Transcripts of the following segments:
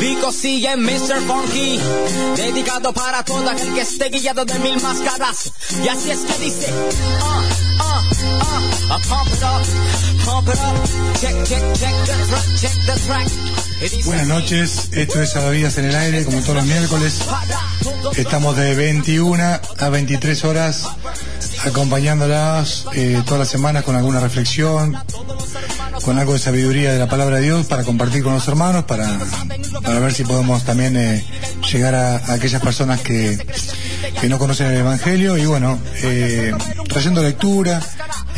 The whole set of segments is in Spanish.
Vico sigue Mr. Funky, dedicado para todo aquel que esté guiado de mil máscaras. Y así es que dice, ah, ah, ah, ah pump it up, pump it up, check, check, check the track, check the track. Buenas noches, esto es Salvavidas en el aire, como todos los miércoles. Estamos de 21 a 23 horas acompañándolas eh, todas las semanas con alguna reflexión, con algo de sabiduría de la palabra de Dios para compartir con los hermanos, para, para ver si podemos también eh, llegar a, aquellas personas que, que no conocen el Evangelio y bueno, eh, trayendo lectura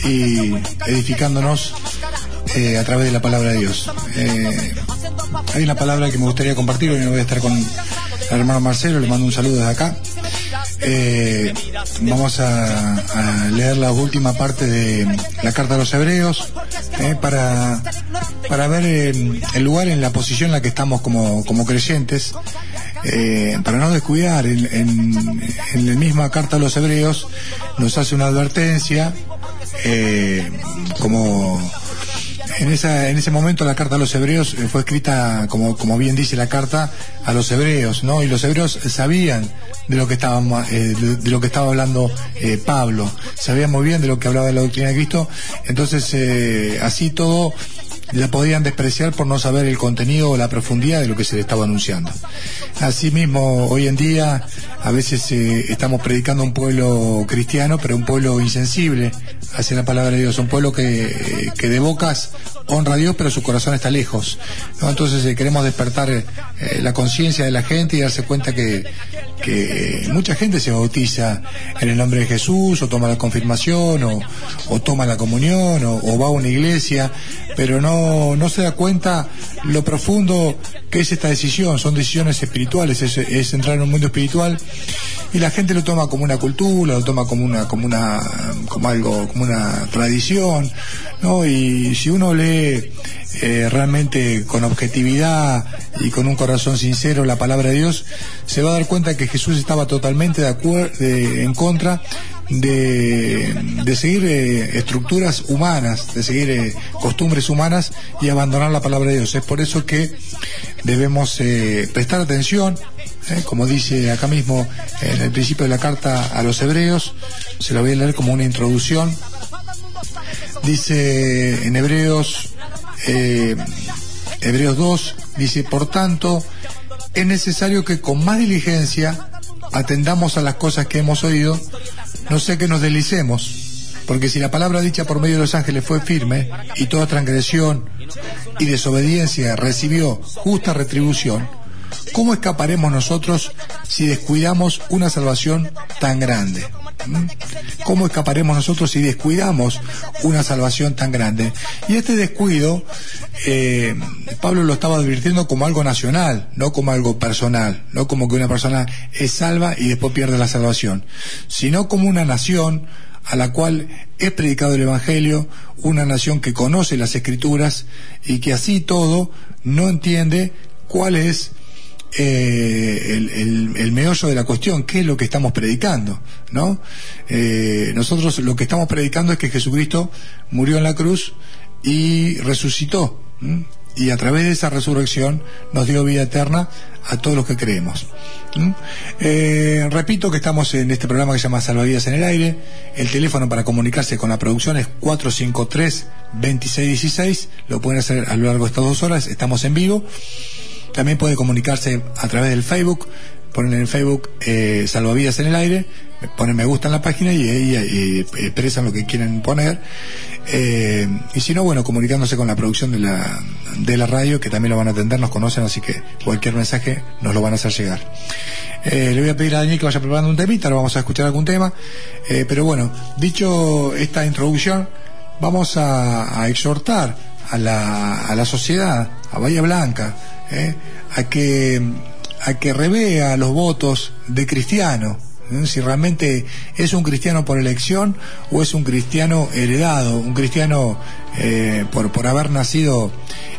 y edificándonos eh, a través de la palabra de Dios. Eh, hay una palabra que me gustaría compartir, hoy no voy a estar con el hermano Marcelo, le mando un saludo desde acá. Eh, vamos a, leer la última parte de la carta a los hebreos eh, para, para ver eh, el lugar en la posición en la que estamos como, como creyentes, eh, para no descuidar. En, en, en la misma carta a los hebreos nos hace una advertencia eh, como en, esa, en ese momento la carta a los hebreos eh, fue escrita, como, como bien dice la carta, a los hebreos, ¿no? Y los hebreos sabían de lo que estaba, eh, de, lo que estaba hablando eh, Pablo, sabían muy bien de lo que hablaba de la doctrina de Cristo, entonces eh, así todo la podían despreciar por no saber el contenido o la profundidad de lo que se le estaba anunciando. Asimismo, hoy en día a veces eh, estamos predicando un pueblo cristiano, pero un pueblo insensible hacia la palabra de Dios, un pueblo que, que de bocas honra a Dios, pero su corazón está lejos. ¿no? Entonces eh, queremos despertar eh, la conciencia de la gente y darse cuenta que, que mucha gente se bautiza en el nombre de Jesús, o toma la confirmación, o, o toma la comunión, o, va a una iglesia, pero no, no se da cuenta lo profundo que es esta decisión. Son decisiones espirituales, es, es entrar en un mundo espiritual y la gente lo toma como una cultura, lo toma como una, como una, como algo, una tradición, ¿no? Y si uno lee eh, realmente con objetividad y con un corazón sincero la palabra de Dios, se va a dar cuenta que Jesús estaba totalmente de acuerdo, en contra de, de seguir eh, estructuras humanas, de seguir eh, costumbres humanas y abandonar la palabra de Dios. Es por eso que debemos eh, prestar atención, como dice acá mismo en el principio de la carta a los hebreos, se lo voy a leer como una introducción. Dice en Hebreos, eh, Hebreos 2, dice, por tanto, es necesario que con más diligencia atendamos a las cosas que hemos oído, no sé que nos deslicemos, porque si la palabra dicha por medio de los ángeles fue firme y toda transgresión y desobediencia recibió justa retribución, ¿cómo escaparemos nosotros si descuidamos una salvación tan grande? ¿Mm? ¿Cómo escaparemos nosotros si descuidamos una salvación tan grande? Y este descuido, eh, Pablo lo estaba advirtiendo como algo nacional, no como algo personal, no como que una persona es salva y después pierde la salvación, sino como una nación a la cual es predicado el Evangelio, una nación que conoce las Escrituras y que así todo no entiende cuál es eh, el, meollo de la cuestión, qué es lo que estamos predicando, ¿no? Eh, nosotros lo que estamos predicando es que Jesucristo murió en la cruz y resucitó, y a través de esa resurrección nos dio vida eterna a todos los que creemos. Eh, repito que estamos en este programa que se llama Salvavidas en el Aire. El teléfono para comunicarse con la producción es 453-2616. Lo pueden hacer a lo largo de estas dos horas. Estamos en vivo. También puede comunicarse a través del Facebook. Ponen en Facebook eh, Salvavidas en el Aire. Ponen me gusta en la página y, y expresan lo que quieren poner. Eh, y si no, bueno, comunicándose con la producción de la, de la radio, que también lo van a atender, nos conocen, así que cualquier mensaje nos lo van a hacer llegar. Eh, le voy a pedir a Daniel que vaya preparando un temita, lo vamos a escuchar algún tema. Eh, pero bueno, dicho esta introducción, vamos a, a exhortar a la, a la sociedad, a Bahía Blanca, eh, a que a que revea los votos de cristiano, si realmente es un cristiano por elección o es un cristiano heredado, un cristiano eh, por, por haber nacido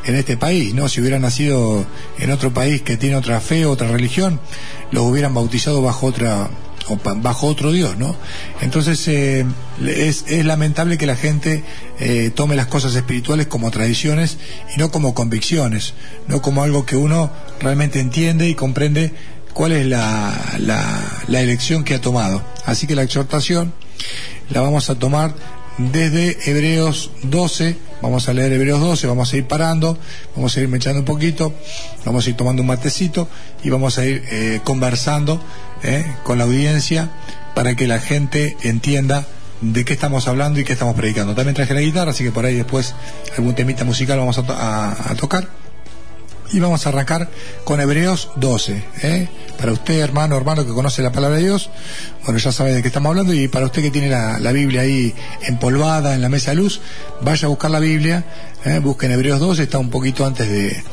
en este país, ¿no? Si hubiera nacido en otro país que tiene otra fe, otra religión, los hubieran bautizado bajo otra o bajo otro Dios, ¿no? Entonces eh, es, es, lamentable que la gente eh, tome las cosas espirituales como tradiciones y no como convicciones, no como algo que uno realmente entiende y comprende cuál es la, la, la elección que ha tomado. Así que la exhortación la vamos a tomar desde Hebreos 12, vamos a leer Hebreos 12, vamos a ir parando, vamos a ir echando un poquito, vamos a ir tomando un matecito y vamos a ir eh, conversando eh, con la audiencia para que la gente entienda de qué estamos hablando y qué estamos predicando. También traje la guitarra, así que por ahí después algún temita musical vamos a, a, a tocar. Y vamos a arrancar con Hebreos 12. ¿eh? Para usted, hermano, hermano que conoce la palabra de Dios, bueno, ya sabe de qué estamos hablando. Y para usted que tiene la, la Biblia ahí empolvada en la mesa de luz, vaya a buscar la Biblia, ¿eh? busquen Hebreos 12, está un poquito antes de,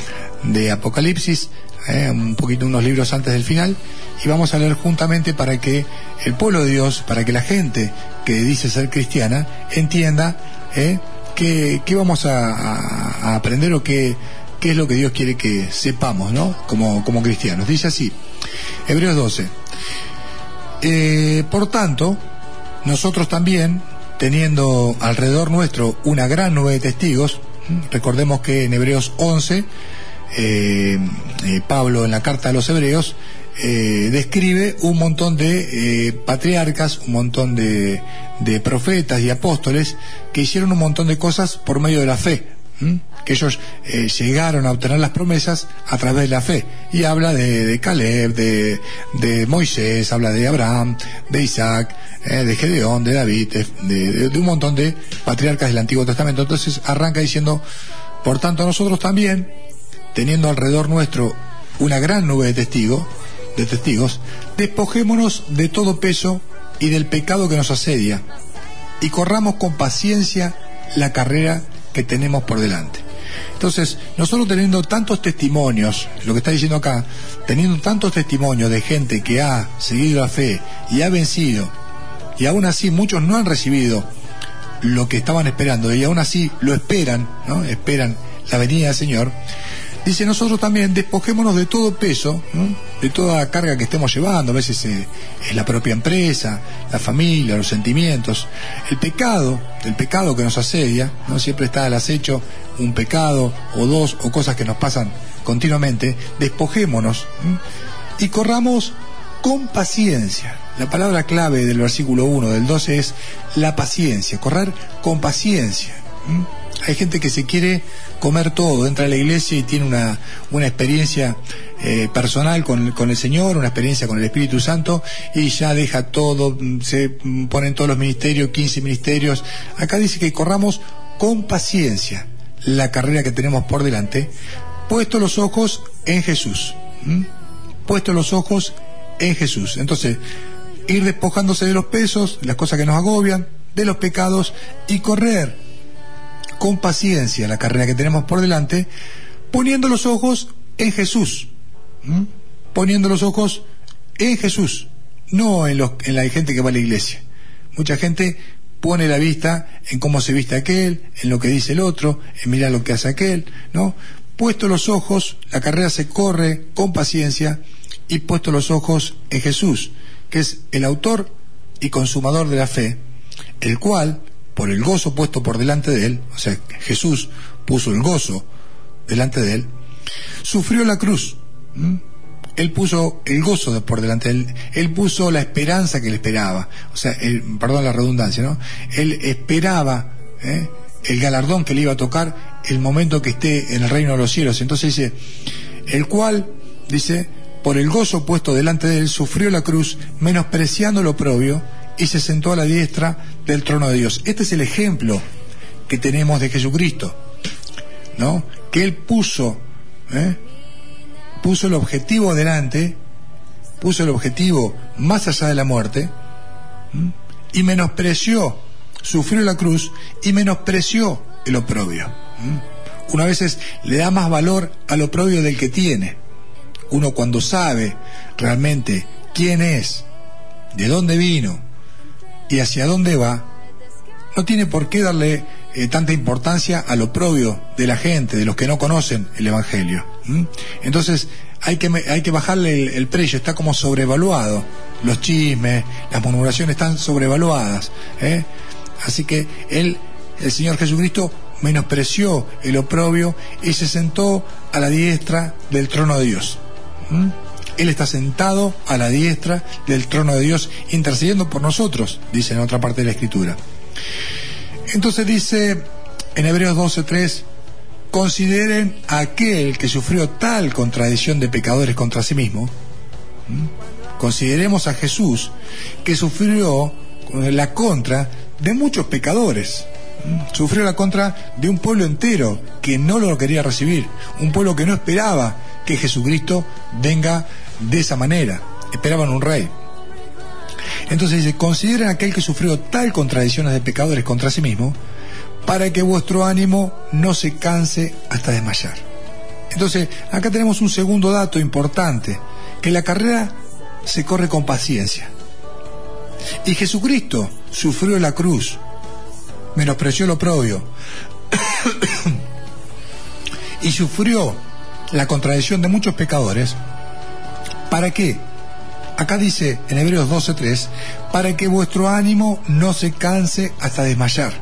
de Apocalipsis, ¿eh? un poquito unos libros antes del final. Y vamos a leer juntamente para que el pueblo de Dios, para que la gente que dice ser cristiana, entienda ¿eh? qué, vamos a aprender o qué qué es lo que Dios quiere que sepamos, ¿no? Como, como cristianos. Dice así, Hebreos 12. Eh, por tanto, nosotros también, teniendo alrededor nuestro una gran nube de testigos, recordemos que en Hebreos 11, eh, eh, Pablo en la carta a los Hebreos, describe un montón de patriarcas, un montón de, de, profetas y apóstoles que hicieron un montón de cosas por medio de la fe, Que ellos eh, llegaron a obtener las promesas a través de la fe. Y habla de, de Caleb, de, de, Moisés, habla de Abraham, de Isaac, eh, de Gedeón, de David, de, de, un montón de patriarcas del Antiguo Testamento. Entonces arranca diciendo, por tanto nosotros también, teniendo alrededor nuestro una gran nube de testigos, de testigos, despojémonos de todo peso y del pecado que nos asedia, y corramos con paciencia la carrera que tenemos por delante. Entonces, nosotros teniendo tantos testimonios, lo que está diciendo acá, teniendo tantos testimonios de gente que ha seguido la fe y ha vencido, y aún así muchos no han recibido lo que estaban esperando, y aún así lo esperan, ¿no? Esperan la venida del Señor. Dice nosotros también despojémonos de todo peso, de toda carga que estemos llevando, a veces eh, es la propia empresa, la familia, los sentimientos, el pecado, el pecado que nos asedia, no siempre está al acecho un pecado o dos o cosas que nos pasan continuamente, despojémonos ¿no? y corramos con paciencia. La palabra clave del versículo 1 del 12 es la paciencia, correr con paciencia. Hay gente que se quiere comer todo, entra a la iglesia y tiene una, una experiencia eh, personal con, con, el Señor, una experiencia con el Espíritu Santo y ya deja todo, se ponen todos los ministerios, 15 ministerios. Acá dice que corramos con paciencia la carrera que tenemos por delante, puesto los ojos en Jesús. ¿Mm? Puesto los ojos en Jesús. Entonces, ir despojándose de los pesos, las cosas que nos agobian, de los pecados y correr con paciencia la carrera que tenemos por delante, poniendo los ojos en Jesús. Poniendo los ojos en Jesús, no en, los, en la gente que va a la iglesia. Mucha gente pone la vista en cómo se viste aquel, en lo que dice el otro, en mirar lo que hace aquel, ¿no? Puesto los ojos, la carrera se corre con paciencia y puesto los ojos en Jesús, que es el autor y consumador de la fe, el cual, por el gozo puesto por delante de él, o sea, Jesús puso el gozo delante de él, sufrió la cruz. Él puso el gozo por delante de él, él puso la esperanza que le esperaba, o sea, perdón la redundancia, ¿no? Él esperaba ¿eh? el galardón que le iba a tocar el momento que esté en el reino de los cielos. Entonces dice, el cual, dice, por el gozo puesto delante de él, sufrió la cruz, menospreciando lo propio, y se sentó a la diestra del trono de Dios. Este es el ejemplo que tenemos de Jesucristo, ¿no? Que Él puso, ¿eh? puso el objetivo adelante, puso el objetivo más allá de la muerte, y menospreció, sufrió la cruz y menospreció el oprobio. ¿eh? Una vez le da más valor al oprobio del que tiene. Uno cuando sabe realmente quién es, de dónde vino, y hacia dónde va, no tiene por qué darle eh, tanta importancia al oprobio de la gente, de los que no conocen el Evangelio. Entonces, hay que, hay que bajarle el, precio, está como sobrevaluado. Los chismes, las murmuraciones están sobrevaluadas. ¿eh? Así que él, el Señor Jesucristo, menospreció el oprobio y se sentó a la diestra del trono de Dios. Él está sentado a la diestra del trono de Dios, intercediendo por nosotros, dice en otra parte de la Escritura. Entonces dice en Hebreos 12:3, consideren a aquel que sufrió tal contradicción de pecadores contra sí mismo. Consideremos a Jesús que sufrió la contra de muchos pecadores. Sufrió la contra de un pueblo entero que no lo quería recibir, un pueblo que no esperaba que Jesucristo venga de esa manera, esperaban un rey. Entonces dice, consideren aquel que sufrió tal contradicciones de pecadores contra sí mismo, para que vuestro ánimo no se canse hasta desmayar. Entonces, acá tenemos un segundo dato importante, que la carrera se corre con paciencia. Y Jesucristo sufrió la cruz, menospreció lo propio, y sufrió la contradicción de muchos pecadores. ¿Para qué? Acá dice en Hebreos 12:3, para que vuestro ánimo no se canse hasta desmayar.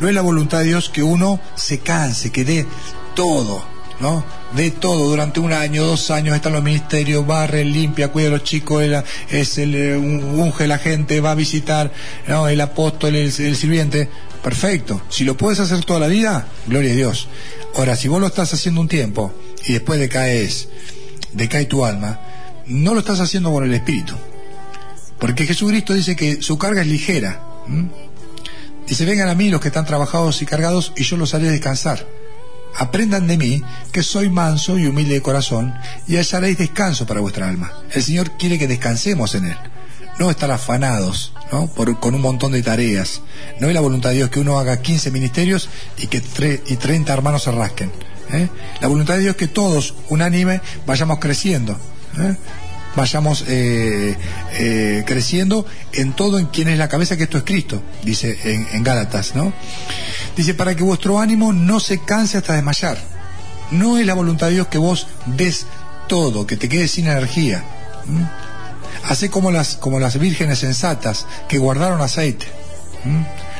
No es la voluntad de Dios que uno se canse, que dé todo, ¿no? De todo durante un año, dos años, están los ministerios, barre, limpia, cuida a los chicos, es el, eh, unge la gente, va a visitar, ¿no? El apóstol, el, el sirviente. Perfecto. Si lo puedes hacer toda la vida, gloria a Dios. Ahora, si vos lo estás haciendo un tiempo y después decaes, decae tu alma, no lo estás haciendo con el Espíritu. Porque Jesucristo dice que su carga es ligera. Dice, vengan a mí los que están trabajados y cargados y yo los haré descansar. Aprendan de mí, que soy manso y humilde de corazón, y hallaréis descanso para vuestra alma. El Señor quiere que descansemos en Él, no estar afanados ¿no? Por, con un montón de tareas. No es la voluntad de Dios que uno haga 15 ministerios y que y 30 hermanos se rasquen. ¿Eh? La voluntad de Dios es que todos, unánime, vayamos creciendo. ¿eh? vayamos eh, creciendo en todo en quien es la cabeza, que esto es Cristo, dice en, Gálatas, ¿no? Dice, para que vuestro ánimo no se canse hasta desmayar. No es la voluntad de Dios que vos des todo, que te quedes sin energía. Hace como las, como las vírgenes sensatas que guardaron aceite.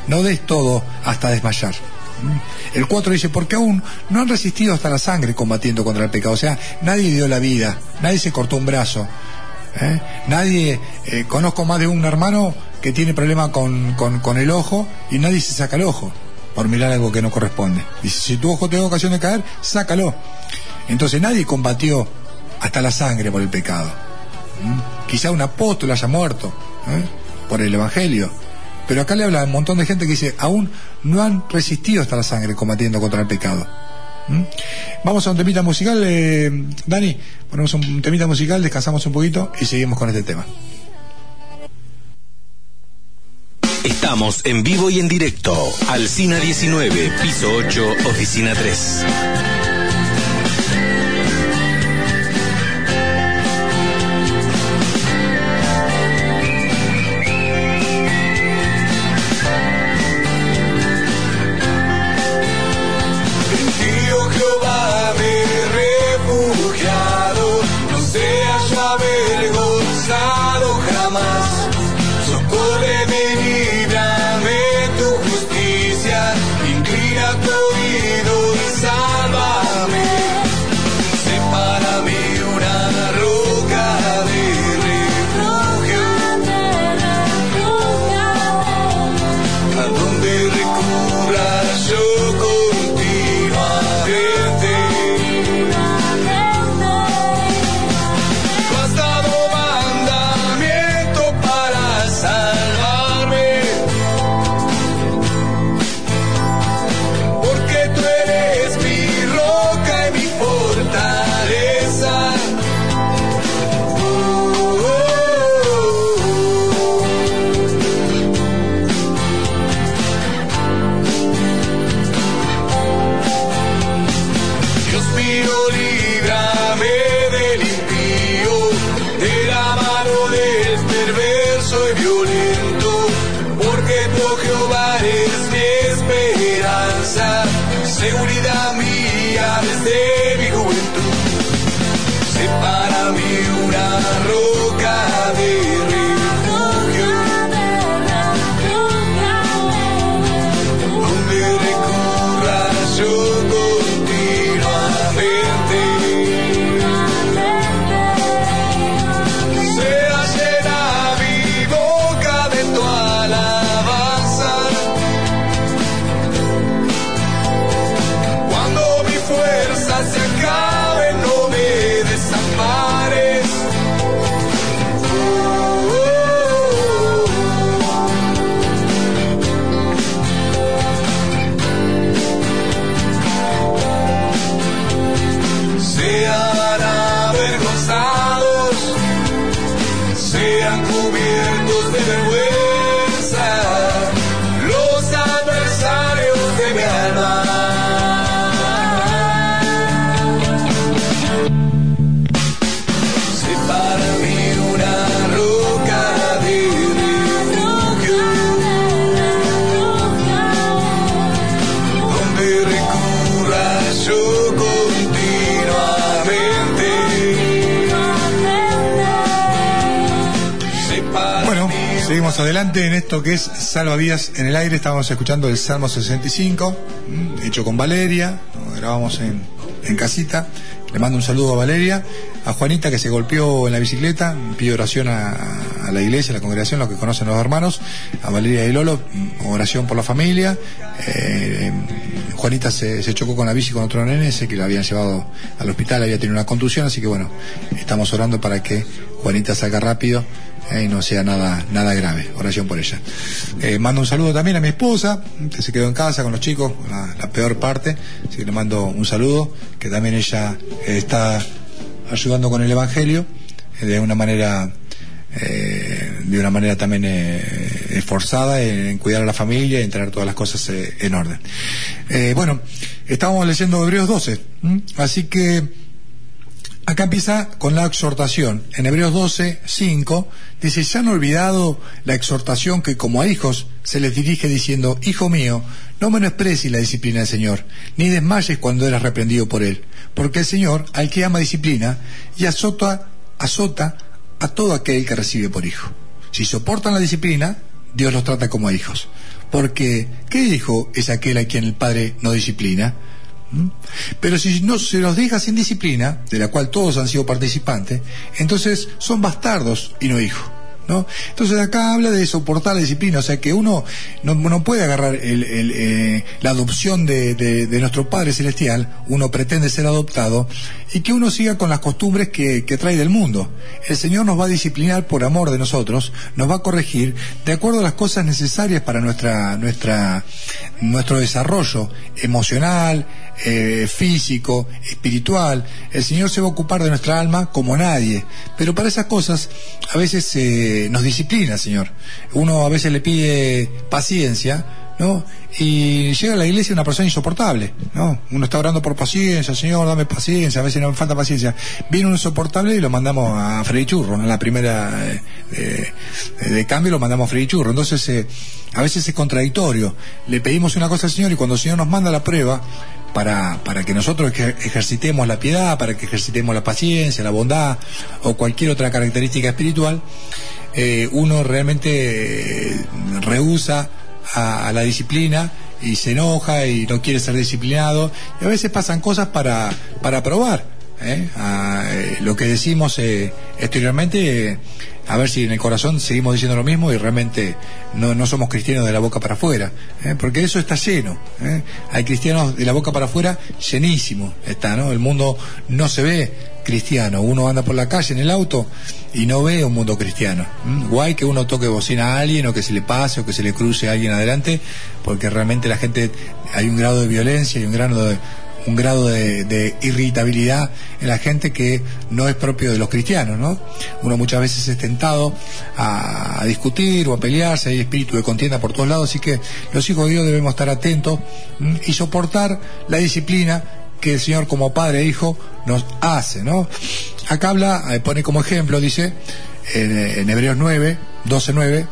No des todo hasta desmayar. El 4 dice, porque aún no han resistido hasta la sangre combatiendo contra el pecado. O sea, nadie dio la vida, nadie se cortó un brazo. ¿eh? Nadie, eh, conozco más de un hermano que tiene problema con, con, el ojo y nadie se saca el ojo por mirar algo que no corresponde. Dice, si tu ojo te da ocasión de caer, sácalo. Entonces nadie combatió hasta la sangre por el pecado. Quizá un apóstol haya muerto ¿eh? por el Evangelio, pero acá le habla un montón de gente que dice, aún no han resistido hasta la sangre combatiendo contra el pecado. ¿Mm? Vamos a un temita musical, eh, Dani, ponemos un temita musical, descansamos un poquito y seguimos con este tema. Estamos en vivo y en directo. Alcina 19, piso 8, oficina 3. Esto que es Salvavidas en el aire. Estábamos escuchando el Salmo 65, hecho con Valeria, lo grabamos en, en casita. Le mando un saludo a Valeria, a Juanita que se golpeó en la bicicleta, pido oración a, la iglesia, a la congregación, los que conocen los hermanos, a Valeria y Lolo, oración por la familia. Eh, Juanita se, chocó con la bici con otro nene, sé que la habían llevado al hospital, había tenido una contusión, así que bueno, estamos orando para que Juanita salga rápido y no sea nada, nada grave. Oración por ella. Eh, mando un saludo también a mi esposa, que se quedó en casa con los chicos, la, peor parte, así que le mando un saludo, que también ella eh, está ayudando con el Evangelio eh, de una manera de una manera también esforzada en, cuidar a la familia y en tener todas las cosas en orden. bueno, estábamos leyendo Hebreos 12, así que Acá empieza con la exhortación. En Hebreos 12, 5, dice, ya han olvidado la exhortación que como a hijos se les dirige diciendo, Hijo mío, no menosprecies la disciplina del Señor, ni desmayes cuando eres reprendido por Él, porque el Señor, al que ama disciplina, y azota, azota a todo aquel que recibe por hijo. Si soportan la disciplina, Dios los trata como hijos. Porque, ¿qué hijo es aquel a quien el Padre no disciplina? ¿Mm? Pero si no se los deja sin disciplina, de la cual todos han sido participantes, entonces son bastardos y no hijos. ¿No? Entonces acá habla de soportar la disciplina, o sea que uno no, puede agarrar eh, la adopción de, nuestro Padre Celestial, uno pretende ser adoptado, y que uno siga con las costumbres que, trae del mundo. El Señor nos va a disciplinar por amor de nosotros, nos va a corregir de acuerdo a las cosas necesarias para nuestra, nuestra, nuestro desarrollo emocional, eh, físico, espiritual. El Señor se va a ocupar de nuestra alma como nadie. Pero para esas cosas a veces eh, nos disciplina, Señor. Uno a veces le pide paciencia, ¿no? Y llega a la iglesia una persona insoportable, ¿no? Uno está orando por paciencia, Señor, dame paciencia, a veces no me falta paciencia. Viene un insoportable y lo mandamos a Freddy Churro, en la primera eh, de cambio lo mandamos a Freddy Churro. Entonces, a veces es contradictorio. Le pedimos una cosa al Señor y cuando el Señor nos manda la prueba, para, para que nosotros ejercitemos la piedad, para que ejercitemos la paciencia, la bondad o cualquier otra característica espiritual, eh, uno realmente eh, rehúsa a, la disciplina y se enoja y no quiere ser disciplinado y a veces pasan cosas para, para probar. ¿eh? lo que decimos exteriormente a ver si en el corazón seguimos diciendo lo mismo y realmente no, no somos cristianos de la boca para afuera, ¿eh? porque eso está lleno. ¿eh? Hay cristianos de la boca para afuera llenísimo, está, ¿no? El mundo no se ve cristiano, uno anda por la calle en el auto y no ve un mundo cristiano. Guay que uno toque bocina a alguien o que se le pase o que se le cruce a alguien adelante, porque realmente la gente hay un grado de violencia y un grado de un grado de, irritabilidad en la gente que no es propio de los cristianos, ¿no? Uno muchas veces es tentado a, discutir o a pelearse, hay espíritu de contienda por todos lados, así que los hijos de Dios debemos estar atentos y soportar la disciplina que el Señor como Padre e Hijo nos hace, ¿no? Acá habla, eh, pone como ejemplo, dice, en, Hebreos 9, 12, 9,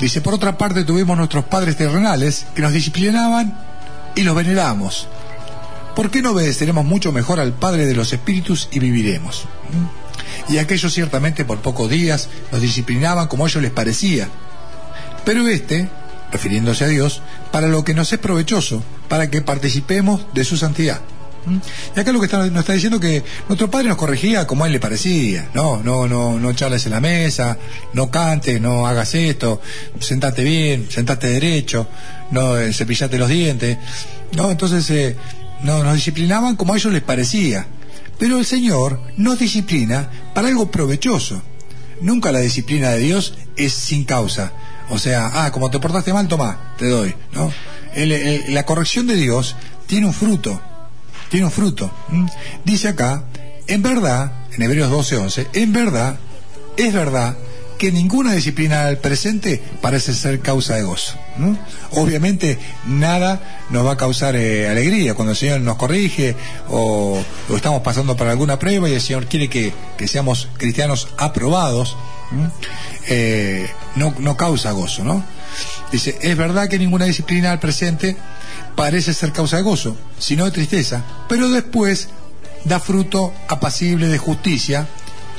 dice, por otra parte tuvimos nuestros padres terrenales que nos disciplinaban y los veneramos ¿por qué no obedeceremos mucho mejor al Padre de los Espíritus y viviremos? ¿Mm? Y aquellos ciertamente por pocos días nos disciplinaban como a ellos les parecía. Pero este, refiriéndose a Dios, para lo que nos es provechoso, para que participemos de su santidad. ¿Mm? Y acá lo que está, nos está diciendo que nuestro padre nos corregía como a él le parecía. No, no, no, no charles en la mesa, no cantes, no hagas esto, sentate bien, sentate derecho, no eh, cepillate los dientes. No, entonces eh, no, nos disciplinaban como a ellos les parecía. Pero el Señor nos disciplina para algo provechoso. Nunca la disciplina de Dios es sin causa. O sea, ah, como te portaste mal, toma, te doy, ¿no? la corrección de Dios tiene un fruto, tiene un fruto. Dice acá, en verdad, en Hebreos 12, 11, en verdad, es verdad que ninguna disciplina al presente parece ser causa de gozo. Obviamente nada nos va a causar eh, alegría cuando el Señor nos corrige o, estamos pasando por alguna prueba y el Señor quiere que, seamos cristianos aprobados, eh, no, no causa gozo, ¿no? Dice, es verdad que ninguna disciplina al presente parece ser causa de gozo, sino de tristeza, pero después da fruto apacible de justicia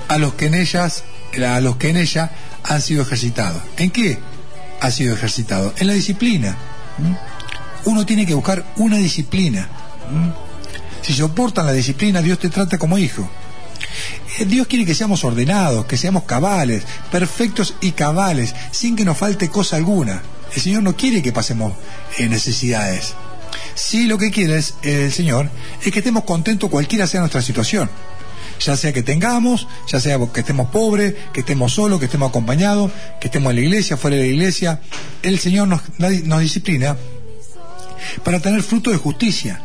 a los que en ellas a los que en ella han sido ejercitados. ¿En qué ha sido ejercitado? En la disciplina. Uno tiene que buscar una disciplina. Si soportan la disciplina, Dios te trata como hijo. Eh, Dios quiere que seamos ordenados, que seamos cabales, perfectos y cabales, sin que nos falte cosa alguna. El Señor no quiere que pasemos eh, necesidades. Sí, lo que quiere es, el Señor es que estemos contentos cualquiera sea nuestra situación. Ya sea que tengamos, ya sea que estemos pobres, que estemos solos, que estemos acompañados, que estemos en la iglesia, fuera de la iglesia. El Señor nos, disciplina para tener fruto de justicia,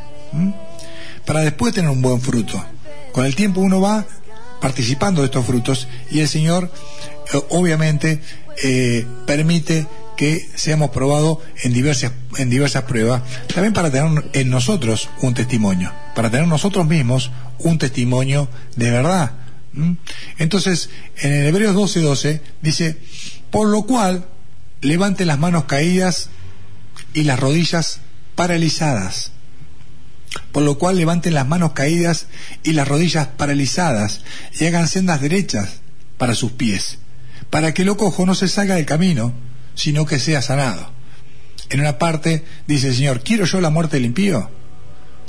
para después tener un buen fruto. Con el tiempo uno va participando de estos frutos y el Señor eh, obviamente eh, permite que seamos probados en diversas, en diversas pruebas, también para tener en nosotros un testimonio, para tener nosotros mismos un testimonio de verdad. Entonces, en el Hebreos 12:12 12, dice, por lo cual, levante las manos caídas y las rodillas paralizadas. Por lo cual levanten las manos caídas y las rodillas paralizadas y hagan sendas derechas para sus pies, para que lo cojo no se salga del camino, sino que sea sanado. En una parte dice el Señor, ¿quiero yo la muerte del impío?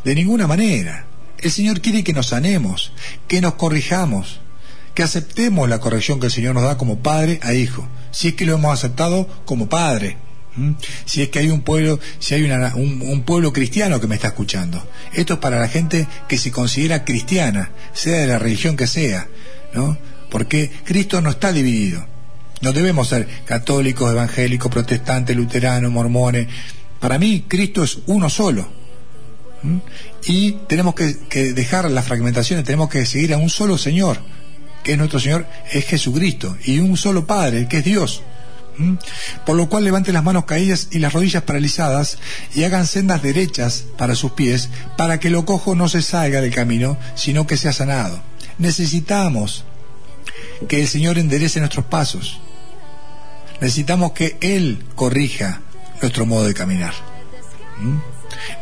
De ninguna manera. El Señor quiere que nos sanemos, que nos corrijamos, que aceptemos la corrección que el Señor nos da como padre a hijo, si es que lo hemos aceptado como padre. Si es que hay un pueblo, si hay un, un, pueblo cristiano que me está escuchando. Esto es para la gente que se considera cristiana, sea de la religión que sea, ¿no? Porque Cristo no está dividido. No debemos ser católicos, evangélicos, protestantes, luteranos, mormones. Para mí, Cristo es uno solo. Y tenemos que, dejar las fragmentaciones, tenemos que seguir a un solo Señor, que es nuestro Señor, es Jesucristo, y un solo Padre, que es Dios. Por lo cual levanten las manos caídas y las rodillas paralizadas y hagan sendas derechas para sus pies, para que lo cojo no se salga del camino, sino que sea sanado. Necesitamos que el Señor enderece nuestros pasos. Necesitamos que Él corrija nuestro modo de caminar.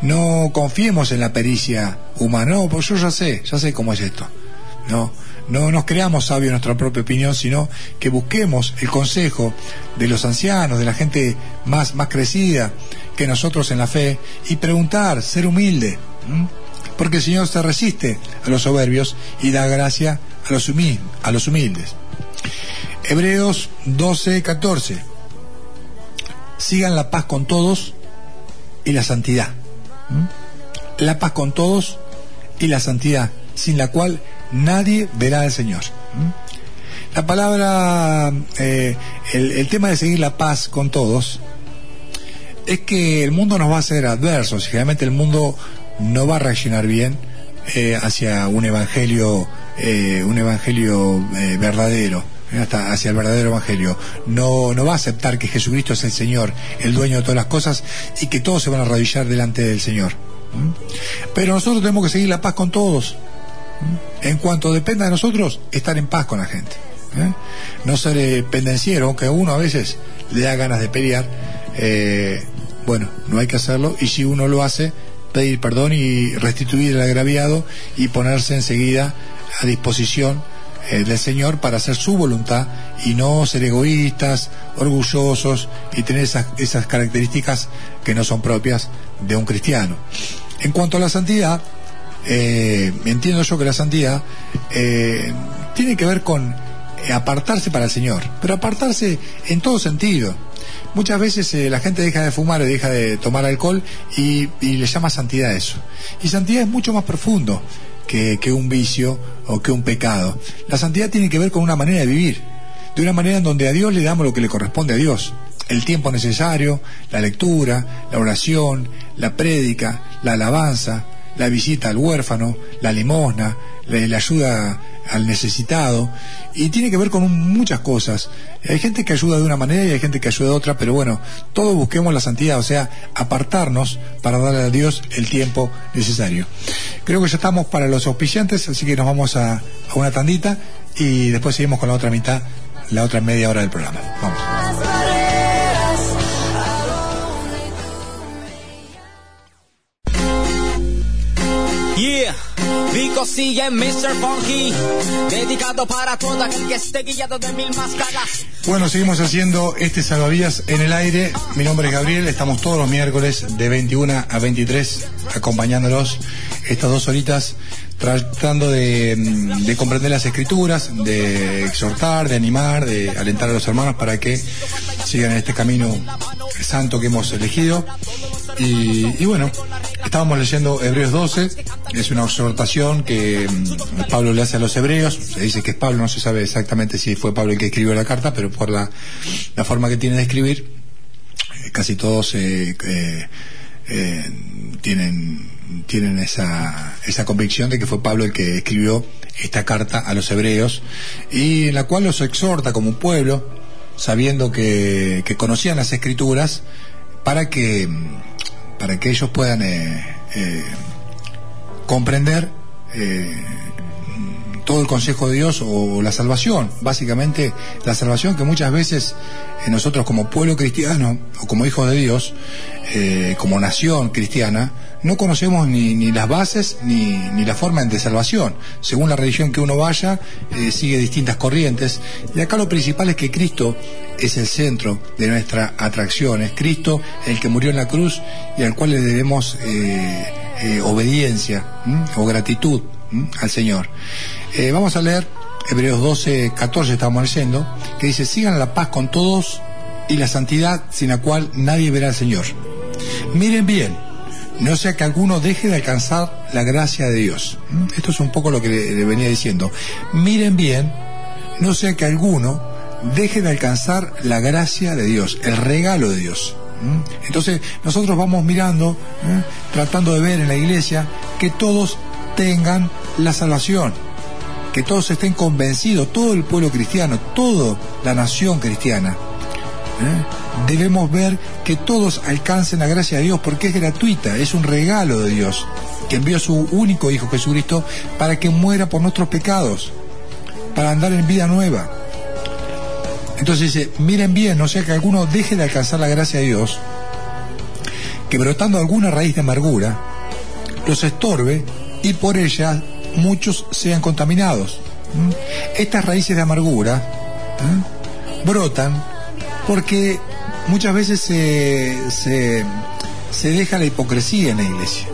No confiemos en la pericia humana, no, pues yo ya sé, ya sé cómo es esto. No, no nos creamos sabios en nuestra propia opinión, sino que busquemos el consejo de los ancianos, de la gente más, más crecida que nosotros en la fe, y preguntar, ser humilde. Porque el Señor se resiste a los soberbios y da gracia a los humildes. Hebreos 12, 14. Sigan la paz con todos y la santidad. La paz con todos y la santidad, sin la cual nadie verá al Señor. La palabra, eh, el, tema de seguir la paz con todos, es que el mundo nos va a ser adverso, generalmente el mundo no va a reaccionar bien eh, hacia un evangelio, eh, un evangelio verdadero hasta hacia el verdadero evangelio. No, no va a aceptar que Jesucristo es el Señor, el dueño de todas las cosas, y que todos se van a arrodillar delante del Señor. Pero nosotros tenemos que seguir la paz con todos. En cuanto dependa de nosotros, estar en paz con la gente. ¿eh? No ser eh, pendenciero, aunque a uno a veces le da ganas de pelear. Eh, bueno, no hay que hacerlo. Y si uno lo hace, pedir perdón y restituir el agraviado y ponerse enseguida a disposición del Señor para hacer su voluntad y no ser egoístas, orgullosos y tener esas, esas características que no son propias de un cristiano. En cuanto a la santidad, eh, entiendo yo que la santidad eh, tiene que ver con eh, apartarse para el Señor, pero apartarse en todo sentido. Muchas veces eh, la gente deja de fumar o deja de tomar alcohol y, le llama santidad eso. Y santidad es mucho más profundo que, que un vicio o que un pecado. La santidad tiene que ver con una manera de vivir, de una manera en donde a Dios le damos lo que le corresponde a Dios el tiempo necesario, la lectura, la oración, la prédica, la alabanza, la visita al huérfano, la limosna, la, ayuda al necesitado, y tiene que ver con muchas cosas. Hay gente que ayuda de una manera y hay gente que ayuda de otra, pero bueno, todos busquemos la santidad, o sea, apartarnos para darle a Dios el tiempo necesario. Creo que ya estamos para los auspiciantes, así que nos vamos a, a una tandita y después seguimos con la otra mitad, la otra media hora del programa. Vamos. Vico sigue Mr. Funky, dedicado para todo aquel que esté guiado de mil máscaras. Bueno, seguimos haciendo este salvavidas en el aire. Mi nombre es Gabriel, estamos todos los miércoles de 21 a 23 acompañándolos estas dos horitas tratando de, de, comprender las escrituras, de exhortar, de animar, de alentar a los hermanos para que sigan en este camino santo que hemos elegido. Y, y bueno, estábamos leyendo Hebreos 12, es una exhortación que mm, Pablo le hace a los hebreos, se dice que es Pablo, no se sabe exactamente si fue Pablo el que escribió la carta, pero por la, forma que tiene de escribir, eh, casi todos eh, eh, eh, tienen tienen esa, esa convicción de que fue Pablo el que escribió esta carta a los hebreos y en la cual los exhorta como un pueblo, sabiendo que, que conocían las escrituras, para que, para que ellos puedan eh, eh, comprender eh, todo el consejo de Dios o la salvación, básicamente la salvación que muchas veces nosotros como pueblo cristiano o como hijos de Dios, eh, como nación cristiana, no conocemos ni, las bases ni, la forma de salvación. Según la religión que uno vaya, eh, sigue distintas corrientes. Y acá lo principal es que Cristo es el centro de nuestra atracción. Es Cristo el que murió en la cruz y al cual le debemos eh, eh, obediencia o gratitud al Señor. Vamos a leer Hebreos 12, 14 estamos leyendo, que dice, sigan la paz con todos y la santidad sin la cual nadie verá al Señor. Miren bien, no sea que alguno deje de alcanzar la gracia de Dios. ¿Mm? Esto es un poco lo que le, venía diciendo. Miren bien, no sea que alguno deje de alcanzar la gracia de Dios, el regalo de Dios. ¿Mm? Entonces nosotros vamos mirando, ¿eh? tratando de ver en la iglesia que todos tengan la salvación, que todos estén convencidos, todo el pueblo cristiano, toda la nación cristiana. ¿Eh? Debemos ver que todos alcancen la gracia de Dios porque es gratuita, es un regalo de Dios, que envió a su único Hijo Jesucristo para que muera por nuestros pecados, para andar en vida nueva. Entonces dice, miren bien, no sea que alguno deje de alcanzar la gracia de Dios, que brotando alguna raíz de amargura, los estorbe y por ella muchos sean contaminados. Estas raíces de amargura brotan porque muchas veces se, se, deja la hipocresía en la iglesia.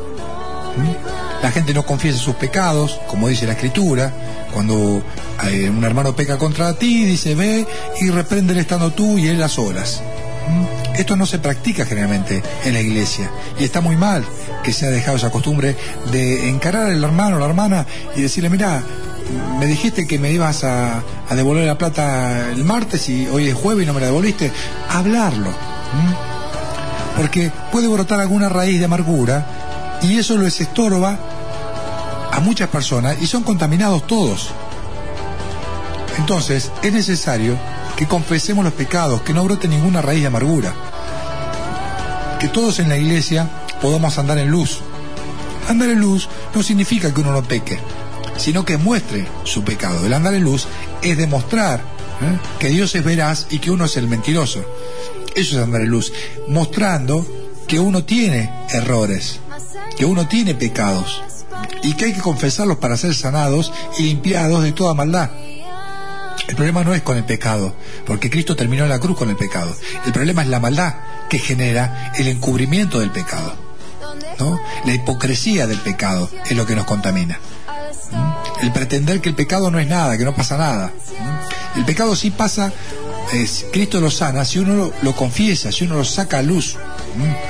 La gente no confiesa sus pecados, como dice la escritura, cuando eh, un hermano peca contra ti, dice ve y repréndele estando tú y él a solas. ¿Mm? Esto no se practica generalmente en la iglesia y está muy mal que se ha dejado esa costumbre de encarar al hermano o la hermana y decirle, mira, me dijiste que me ibas a, devolver la plata el martes y hoy es jueves y no me la devolviste. Hablarlo. Porque puede brotar alguna raíz de amargura y eso les estorba a muchas personas y son contaminados todos. Entonces es necesario que confesemos los pecados, que no brote ninguna raíz de amargura. Que todos en la iglesia podamos andar en luz. Andar en luz no significa que uno no peque, sino que muestre su pecado. El andar en luz es demostrar ¿eh? que Dios es veraz y que uno es el mentiroso. Eso es andar en luz, mostrando que uno tiene errores, que uno tiene pecados y que hay que confesarlos para ser sanados y limpiados de toda maldad. El problema no es con el pecado, porque Cristo terminó en la cruz con el pecado. El problema es la maldad que genera el encubrimiento del pecado. ¿no? La hipocresía del pecado es lo que nos contamina. El pretender que el pecado no es nada, que no pasa nada. El pecado sí pasa, Cristo lo sana si uno lo, confiesa, si uno lo saca a luz.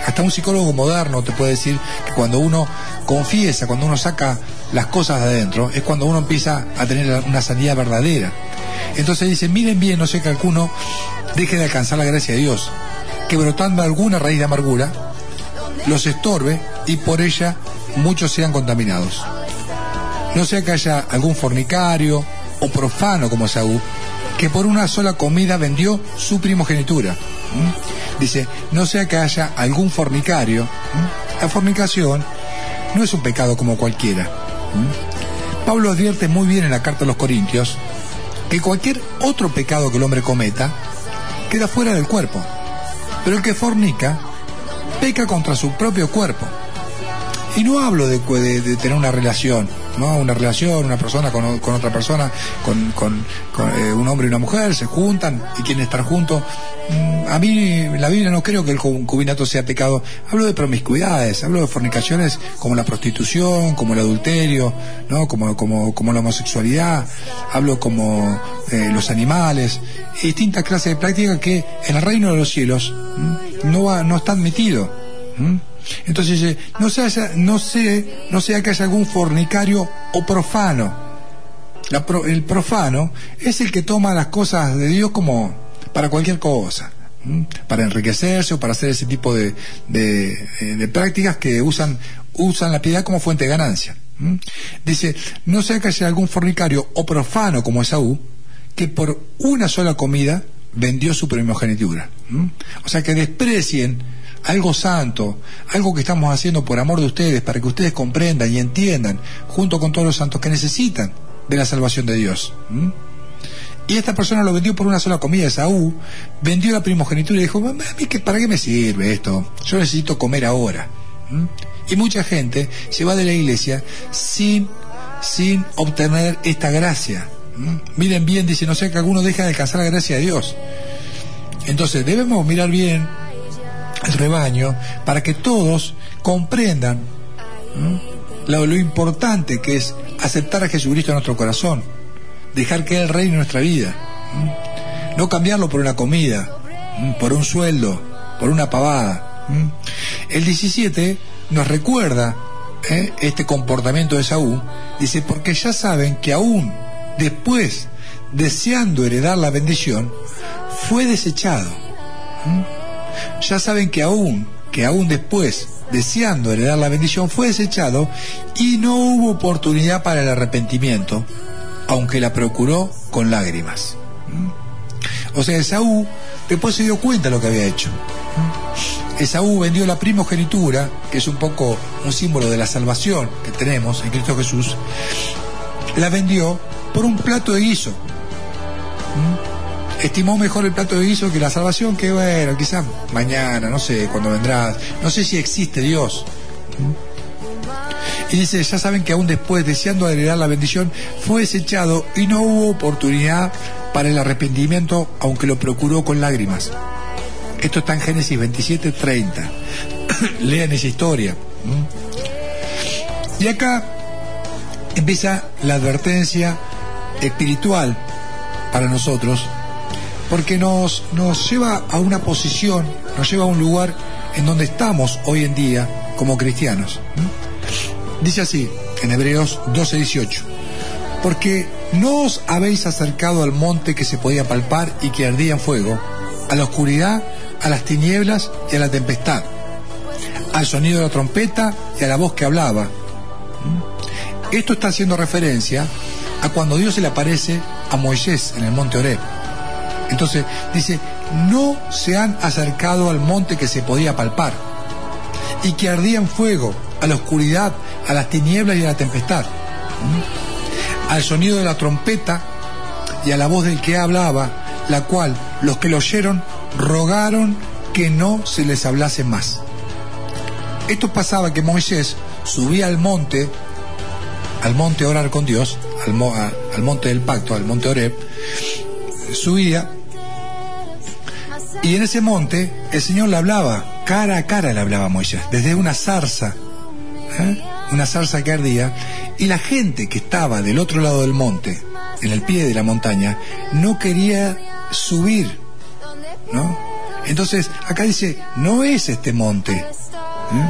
Hasta un psicólogo moderno te puede decir que cuando uno confiesa, cuando uno saca las cosas de adentro, es cuando uno empieza a tener una sanidad verdadera. Entonces dice, miren bien, no sé que alguno deje de alcanzar la gracia de Dios, que brotando alguna raíz de amargura, los estorbe y por ella muchos sean contaminados. No sea que haya algún fornicario o profano como Saúl, que por una sola comida vendió su primogenitura. Dice, no sea que haya algún fornicario. La fornicación no es un pecado como cualquiera. Pablo advierte muy bien en la carta a los Corintios que cualquier otro pecado que el hombre cometa queda fuera del cuerpo. Pero el que fornica peca contra su propio cuerpo. Y no hablo de tener una relación ¿no? Una relación, una persona con, otra persona, con, con, eh, un hombre y una mujer, se juntan y quieren estar juntos. Mm, a mí, la Biblia no creo que el concubinato sea pecado. Hablo de promiscuidades, hablo de fornicaciones como la prostitución, como el adulterio, ¿no? Como, como, como la homosexualidad, hablo como eh, los animales, distintas clases de prácticas que en el reino de los cielos no, va, no está admitido. Entonces no sea, no sé, no sea que haya algún fornicario o profano. el profano es el que toma las cosas de Dios como para cualquier cosa, para enriquecerse o para hacer ese tipo de, de, prácticas que usan, usan la piedad como fuente de ganancia. Dice, no sea que haya algún fornicario o profano como Esaú, que por una sola comida vendió su primogenitura. O sea, que desprecien algo santo, algo que estamos haciendo por amor de ustedes, para que ustedes comprendan y entiendan, junto con todos los santos que necesitan de la salvación de Dios. Y esta persona lo vendió por una sola comida, Saúl, vendió la primogenitura y dijo, ¿para qué me sirve esto? Yo necesito comer ahora. Y mucha gente se va de la iglesia sin, sin obtener esta gracia. Miren bien, dice, no sé que alguno deja de alcanzar la gracia de Dios. Entonces debemos mirar bien el rebaño para que todos comprendan lo, importante que es aceptar a Jesucristo en nuestro corazón, dejar que Él reine nuestra vida, no cambiarlo por una comida, por un sueldo, por una pavada. El 17 nos recuerda ¿eh? este comportamiento de Saúl, dice, porque ya saben que aún después, deseando heredar la bendición, fue desechado ya saben que aún, que aún después, deseando heredar la bendición, fue desechado y no hubo oportunidad para el arrepentimiento, aunque la procuró con lágrimas. ¿Mm? O sea, Esaú después se dio cuenta de lo que había hecho. ¿Mm? Esaú vendió la primogenitura, que es un poco un símbolo de la salvación que tenemos en Cristo Jesús, la vendió por un plato de guiso. ¿Mm? Estimó mejor el plato de guiso que la salvación, que bueno, quizás mañana, no sé, cuando vendrás, no sé si existe Dios. Y dice, ya saben que aún después, deseando heredar la bendición, fue desechado y no hubo oportunidad para el arrepentimiento, aunque lo procuró con lágrimas. Esto está en Génesis 27, 30. Lean esa historia. Y acá empieza la advertencia espiritual para nosotros porque nos, nos lleva a una posición, nos lleva a un lugar en donde estamos hoy en día como cristianos. Dice así, en Hebreos 12:18, porque no os habéis acercado al monte que se podía palpar y que ardía en fuego, a la oscuridad, a las tinieblas y a la tempestad, al sonido de la trompeta y a la voz que hablaba. Esto está haciendo referencia a cuando Dios se le aparece a Moisés en el monte Oreb entonces dice, no se han acercado al monte que se podía palpar y que ardía en fuego, a la oscuridad, a las tinieblas y a la tempestad, al sonido de la trompeta y a la voz del que hablaba, la cual los que lo oyeron rogaron que no se les hablase más. Esto pasaba que Moisés subía al monte, al monte a orar con Dios, al, al monte del pacto, al monte Oreb, subía y en ese monte el Señor le hablaba, cara a cara le hablaba a Moisés, desde una zarza, ¿eh? una zarza que ardía, y la gente que estaba del otro lado del monte, en el pie de la montaña, no quería subir, ¿no? Entonces, acá dice, no es este monte, ¿eh?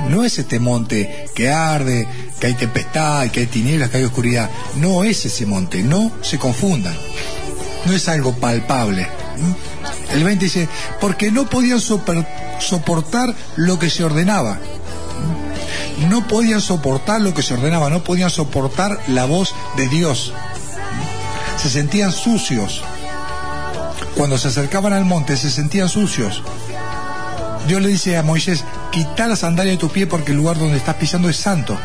no es este monte que arde, que hay tempestad, que hay tinieblas, que hay oscuridad, no es ese monte, no se confundan, no es algo palpable. El 20 dice, porque no podían soportar lo que se ordenaba. No podían soportar lo que se ordenaba, no podían soportar la voz de Dios. Se sentían sucios. Cuando se acercaban al monte se sentían sucios. Dios le dice a Moisés, quita la sandalia de tu pie porque el lugar donde estás pisando es santo.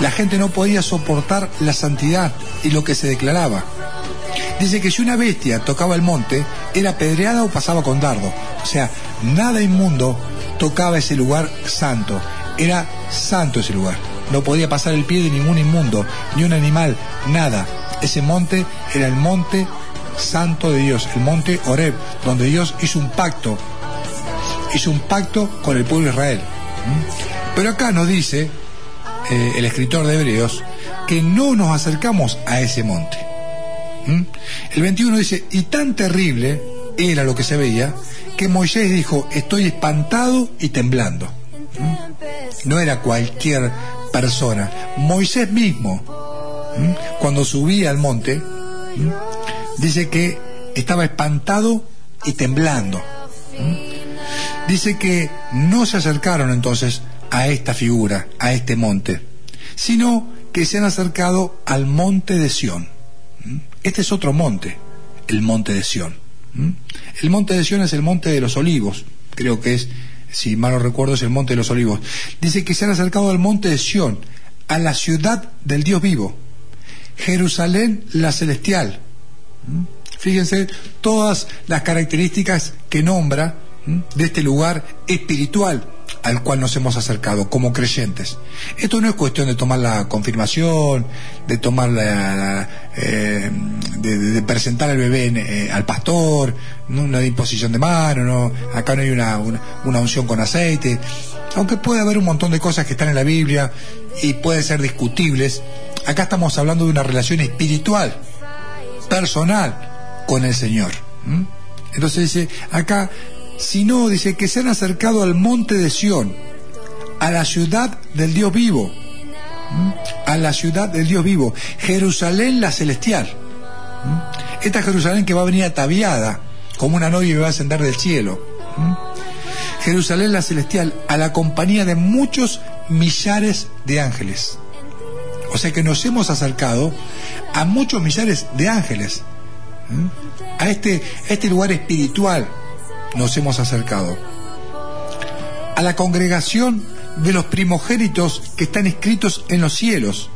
La gente no podía soportar la santidad y lo que se declaraba. Dice que si una bestia tocaba el monte, era apedreada o pasaba con dardo. O sea, nada inmundo tocaba ese lugar santo. Era santo ese lugar. no podía pasar el pie de ningún inmundo, ni un animal, nada. Ese monte era el monte santo de Dios, el monte Oreb, donde Dios hizo un pacto, hizo un pacto con el pueblo de Israel. ¿Mm? Pero acá nos dice eh, el escritor de Hebreos que no nos acercamos a ese monte. ¿Mm? El 21 dice, y tan terrible era lo que se veía, que Moisés dijo, estoy espantado y temblando. ¿Mm? No era cualquier persona. Moisés mismo, cuando subía al monte, dice que estaba espantado y temblando. Dice que no se acercaron entonces a esta figura, a este monte, sino que se han acercado al monte de Sión. Este es otro monte, el monte de Sión. El monte de Sión es el monte de los olivos, creo que es, si mal no recuerdo, es el monte de los olivos. Dice que se han acercado al monte de Sión, a la ciudad del Dios vivo, Jerusalén la celestial, Fíjense todas las características que nombra de este lugar espiritual al cual nos hemos acercado como creyentes. Esto no es cuestión de tomar la confirmación, de tomar la, eh, de, presentar al bebé eh, al pastor, ¿no? una imposición de mano, no, acá no hay una, una unción con aceite, aunque puede haber un montón de cosas que están en la Biblia y pueden ser discutibles. Acá estamos hablando de una relación espiritual, personal, con el Señor. Entonces dice, acá, si no, dice que se han acercado al monte de Sión, a la ciudad del Dios vivo, a la ciudad del Dios vivo, Jerusalén la celestial. Esta Jerusalén que va a venir ataviada como una novia y va a ascender del cielo. Jerusalén la celestial, a la compañía de muchos millares de ángeles. O sea que nos hemos acercado a muchos millares de ángeles. A este, este lugar espiritual nos hemos acercado. A la congregación de los primogénitos que están escritos en los cielos.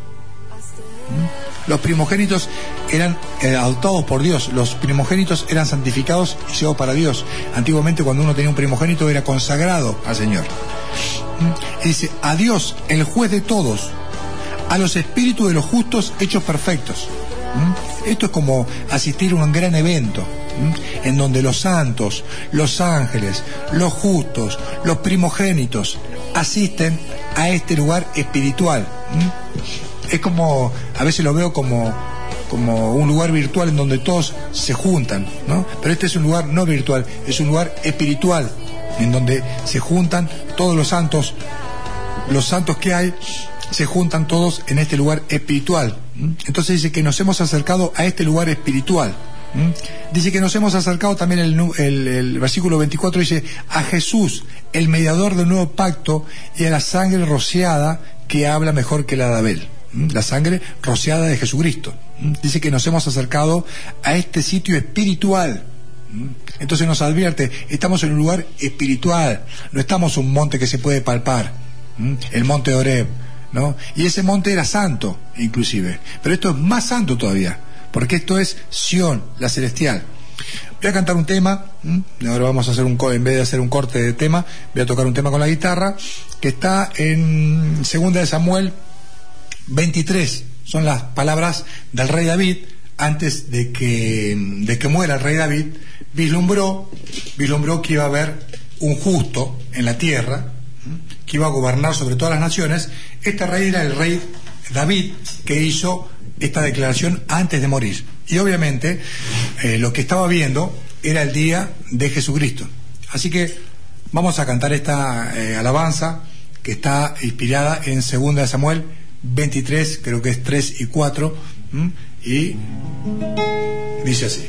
Los primogénitos eran eh, adoptados por Dios, los primogénitos eran santificados y llevados para Dios. Antiguamente cuando uno tenía un primogénito era consagrado al Señor. Y dice, a Dios, el juez de todos, a los espíritus de los justos hechos perfectos. Esto es como asistir a un gran evento en donde los santos, los ángeles, los justos, los primogénitos asisten a este lugar espiritual. Es como, a veces lo veo como, como un lugar virtual en donde todos se juntan, ¿no? Pero este es un lugar no virtual, es un lugar espiritual, en donde se juntan todos los santos, los santos que hay se juntan todos en este lugar espiritual. Entonces dice que nos hemos acercado a este lugar espiritual. Dice que nos hemos acercado también el, el, versículo 24 dice a Jesús, el mediador del nuevo pacto, y a la sangre rociada que habla mejor que la de Abel. La sangre rociada de Jesucristo. Dice que nos hemos acercado a este sitio espiritual. Entonces nos advierte, estamos en un lugar espiritual, no estamos en un monte que se puede palpar, el monte de Oreb, ¿no? Y ese monte era santo, inclusive. Pero esto es más santo todavía, porque esto es Sión, la celestial. Voy a cantar un tema, ahora vamos a hacer un, en vez de hacer un corte de tema, voy a tocar un tema con la guitarra, que está en Segunda de Samuel 23. Son las palabras del rey David antes de que, de que muera el rey David, vislumbró, vislumbró que iba a haber un justo en la tierra, que iba a gobernar sobre todas las naciones, este rey era el rey David que hizo esta declaración antes de morir. Y obviamente eh, lo que estaba viendo era el día de Jesucristo. Así que vamos a cantar esta eh, alabanza que está inspirada en 2 Samuel 23, creo que es 3 y 4, y dice así.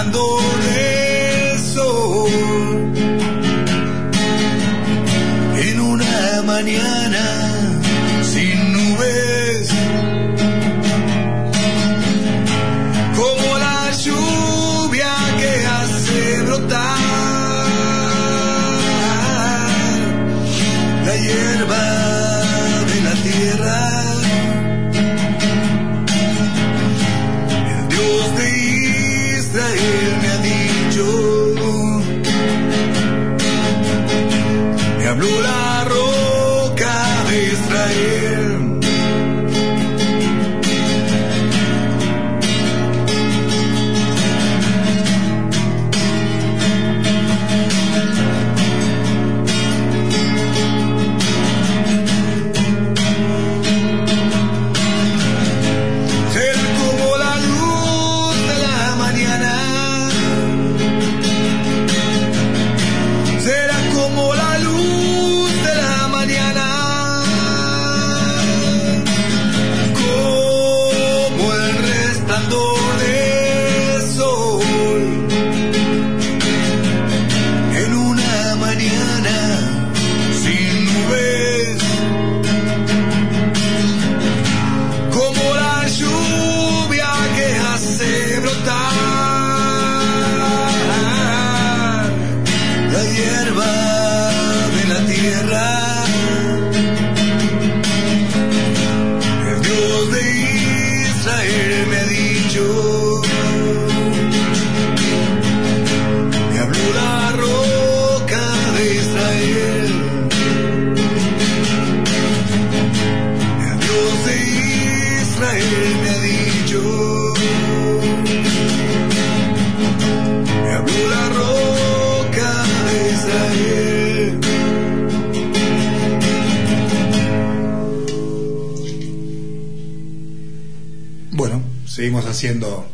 Resplandor haciendo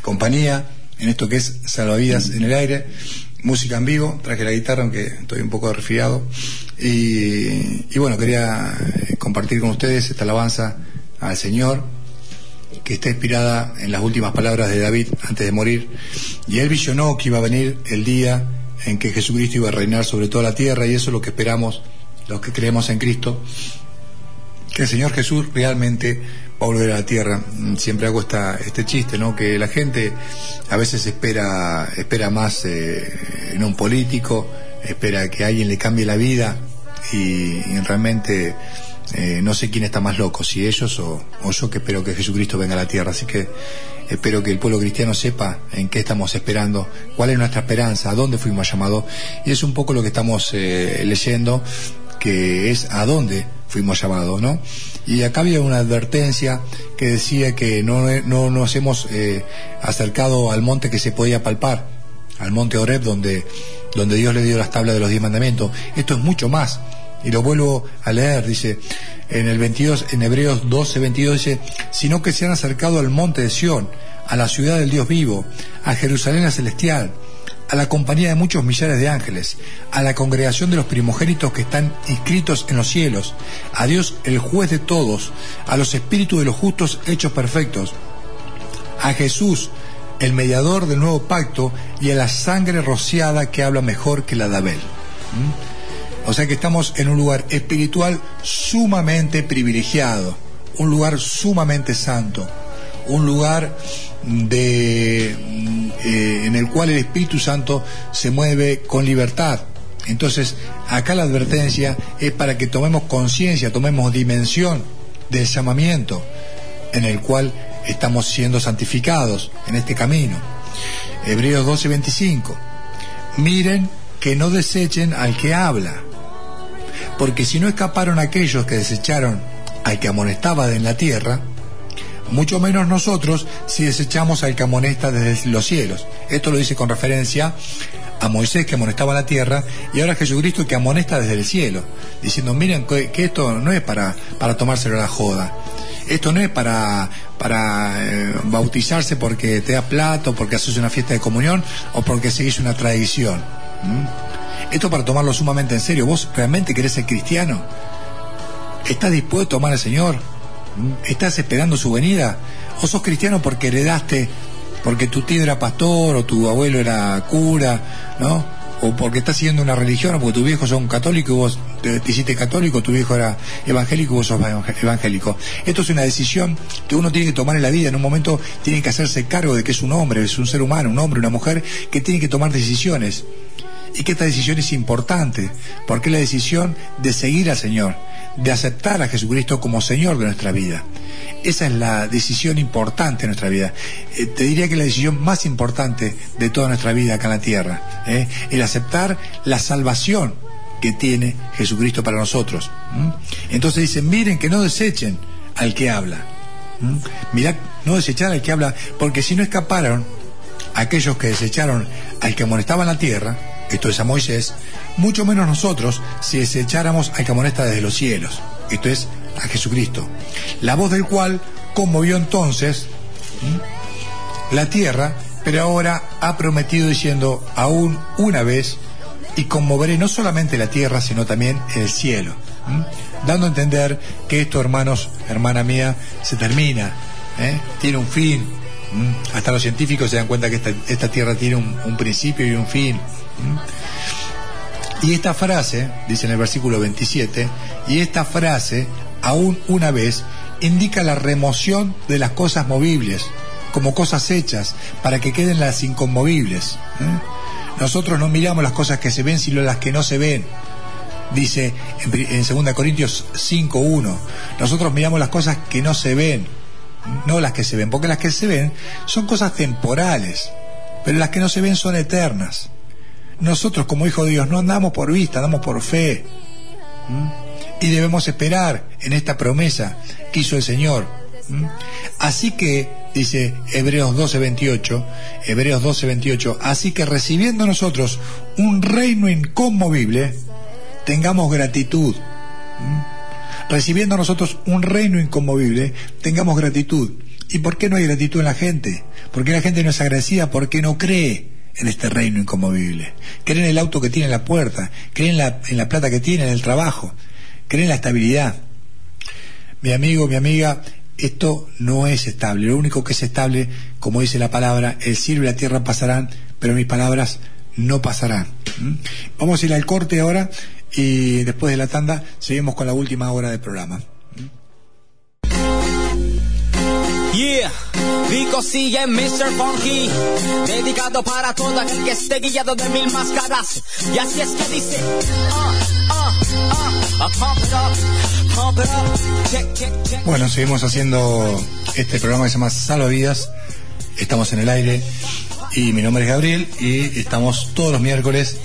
compañía en esto que es Salvavidas en el aire, música en vivo, traje la guitarra aunque estoy un poco resfriado. Y, y bueno, quería eh, compartir con ustedes esta alabanza al Señor que está inspirada en las últimas palabras de David antes de morir. Y él visionó que iba a venir el día en que Jesucristo iba a reinar sobre toda la tierra y eso es lo que esperamos los que creemos en Cristo que el Señor Jesús realmente va a volver a la tierra. Mm, Siempre hago esta, este chiste, ¿no? Que la gente a veces espera, espera más eh, en un político, espera que alguien le cambie la vida y, realmente eh, no sé quién está más loco, si ellos o, o yo que espero que Jesucristo venga a la tierra. Así que espero que el pueblo cristiano sepa en qué estamos esperando, cuál es nuestra esperanza, a dónde fuimos llamados. Y es un poco lo que estamos eh, leyendo, que es a dónde fuimos llamados, ¿no? Y acá había una advertencia que decía que no, no nos hemos eh, acercado al monte que se podía palpar, al monte Oreb, donde, donde Dios le dio las tablas de los diez mandamientos. Esto es mucho más. Y lo vuelvo a leer, dice, en el 22, en Hebreos 12, 22 dice, sino que se han acercado al monte de Sión, a la ciudad del Dios vivo, a Jerusalén la celestial, a la compañía de muchos millares de ángeles, a la congregación de los primogénitos que están inscritos en los cielos, a Dios el juez de todos, a los espíritus de los justos hechos perfectos, a Jesús, el mediador del nuevo pacto, y a la sangre rociada que habla mejor que la de Abel. ¿Mm? O sea que estamos en un lugar espiritual sumamente privilegiado, un lugar sumamente santo, un lugar de, eh, en el cual el Espíritu Santo se mueve con libertad. Entonces, acá la advertencia es para que tomemos conciencia, tomemos dimensión del llamamiento en el cual estamos siendo santificados en este camino. Hebreos 12:25. Miren que no desechen al que habla, porque si no escaparon aquellos que desecharon al que amonestaba en la tierra, mucho menos nosotros si desechamos al que amonesta desde los cielos. Esto lo dice con referencia a Moisés que amonestaba la tierra y ahora Jesucristo que amonesta desde el cielo, diciendo, miren que, esto no es para, para tomárselo a la joda, esto no es para, para eh, bautizarse porque te da plato, porque haces una fiesta de comunión o porque seguís una tradición. Esto para tomarlo sumamente en serio. ¿Vos realmente querés ser cristiano? ¿Estás dispuesto a amar al Señor? ¿Estás esperando su venida? ¿O sos cristiano porque heredaste porque tu tío era pastor o tu abuelo era cura, ¿no? O porque estás siguiendo una religión, o porque tus viejos son católicos y vos te, te hiciste católico, tu viejo era evangélico y vos sos evangé- evangélico. Esto es una decisión que uno tiene que tomar en la vida. En un momento tiene que hacerse cargo de que es un hombre, es un ser humano, un hombre, una mujer, que tiene que tomar decisiones y que esta decisión es importante, porque es la decisión de seguir al Señor, de aceptar a Jesucristo como Señor de nuestra vida. Esa es la decisión importante de nuestra vida. Eh, te diría que la decisión más importante de toda nuestra vida acá en la tierra, ¿eh? el aceptar la salvación que tiene Jesucristo para nosotros. Entonces dicen, miren que no desechen al que habla. ¿m? Mirad, no desechar al que habla, porque si no escaparon aquellos que desecharon al que amonestaba en la tierra, esto es a Moisés, mucho menos nosotros si desecháramos al que amonesta desde los cielos, esto es a Jesucristo, la voz del cual conmovió entonces la tierra, pero ahora ha prometido diciendo aún una vez y conmoveré no solamente la tierra, sino también el cielo, dando a entender que esto, hermanos, hermana mía, se termina, ¿eh? tiene un fin, hasta los científicos se dan cuenta que esta, esta tierra tiene un principio y un fin. Y esta frase, dice en el versículo 27, y esta frase, aún una vez, indica la remoción de las cosas movibles, como cosas hechas, para que queden las inconmovibles. ¿eh? Nosotros no miramos las cosas que se ven, sino las que no se ven. Dice en 2 Corintios 5.1, nosotros miramos las cosas que no se ven, no las que se ven, porque las que se ven son cosas temporales, pero las que no se ven son eternas. Nosotros como hijos de Dios no andamos por vista, andamos por fe. Y debemos esperar en esta promesa que hizo el Señor. Así que, dice Hebreos 12:28, Hebreos 12:28, así que recibiendo nosotros un reino inconmovible, tengamos gratitud. Recibiendo nosotros un reino inconmovible, tengamos gratitud. ¿Y por qué no hay gratitud en la gente? ¿Por qué la gente no es agradecida? Porque no cree en este reino inconmovible. Cree en el auto que tiene en la puerta, cree en la, en la plata que tiene, en el trabajo, cree en la estabilidad. Mi amigo, mi amiga, esto no es estable. Lo único que es estable, como dice la palabra, el cielo y la tierra pasarán, pero mis palabras no pasarán. ¿Mm? Vamos a ir al corte ahora y después de la tanda seguimos con la última hora del programa. Yeah, Vico sigue Mr. Funky, dedicado para todo aquel que esté guiado de mil máscaras. Y así es que dice. Bueno, seguimos haciendo este programa que se llama Salva Vidas. Estamos en el aire. Y mi nombre es Gabriel y estamos todos los miércoles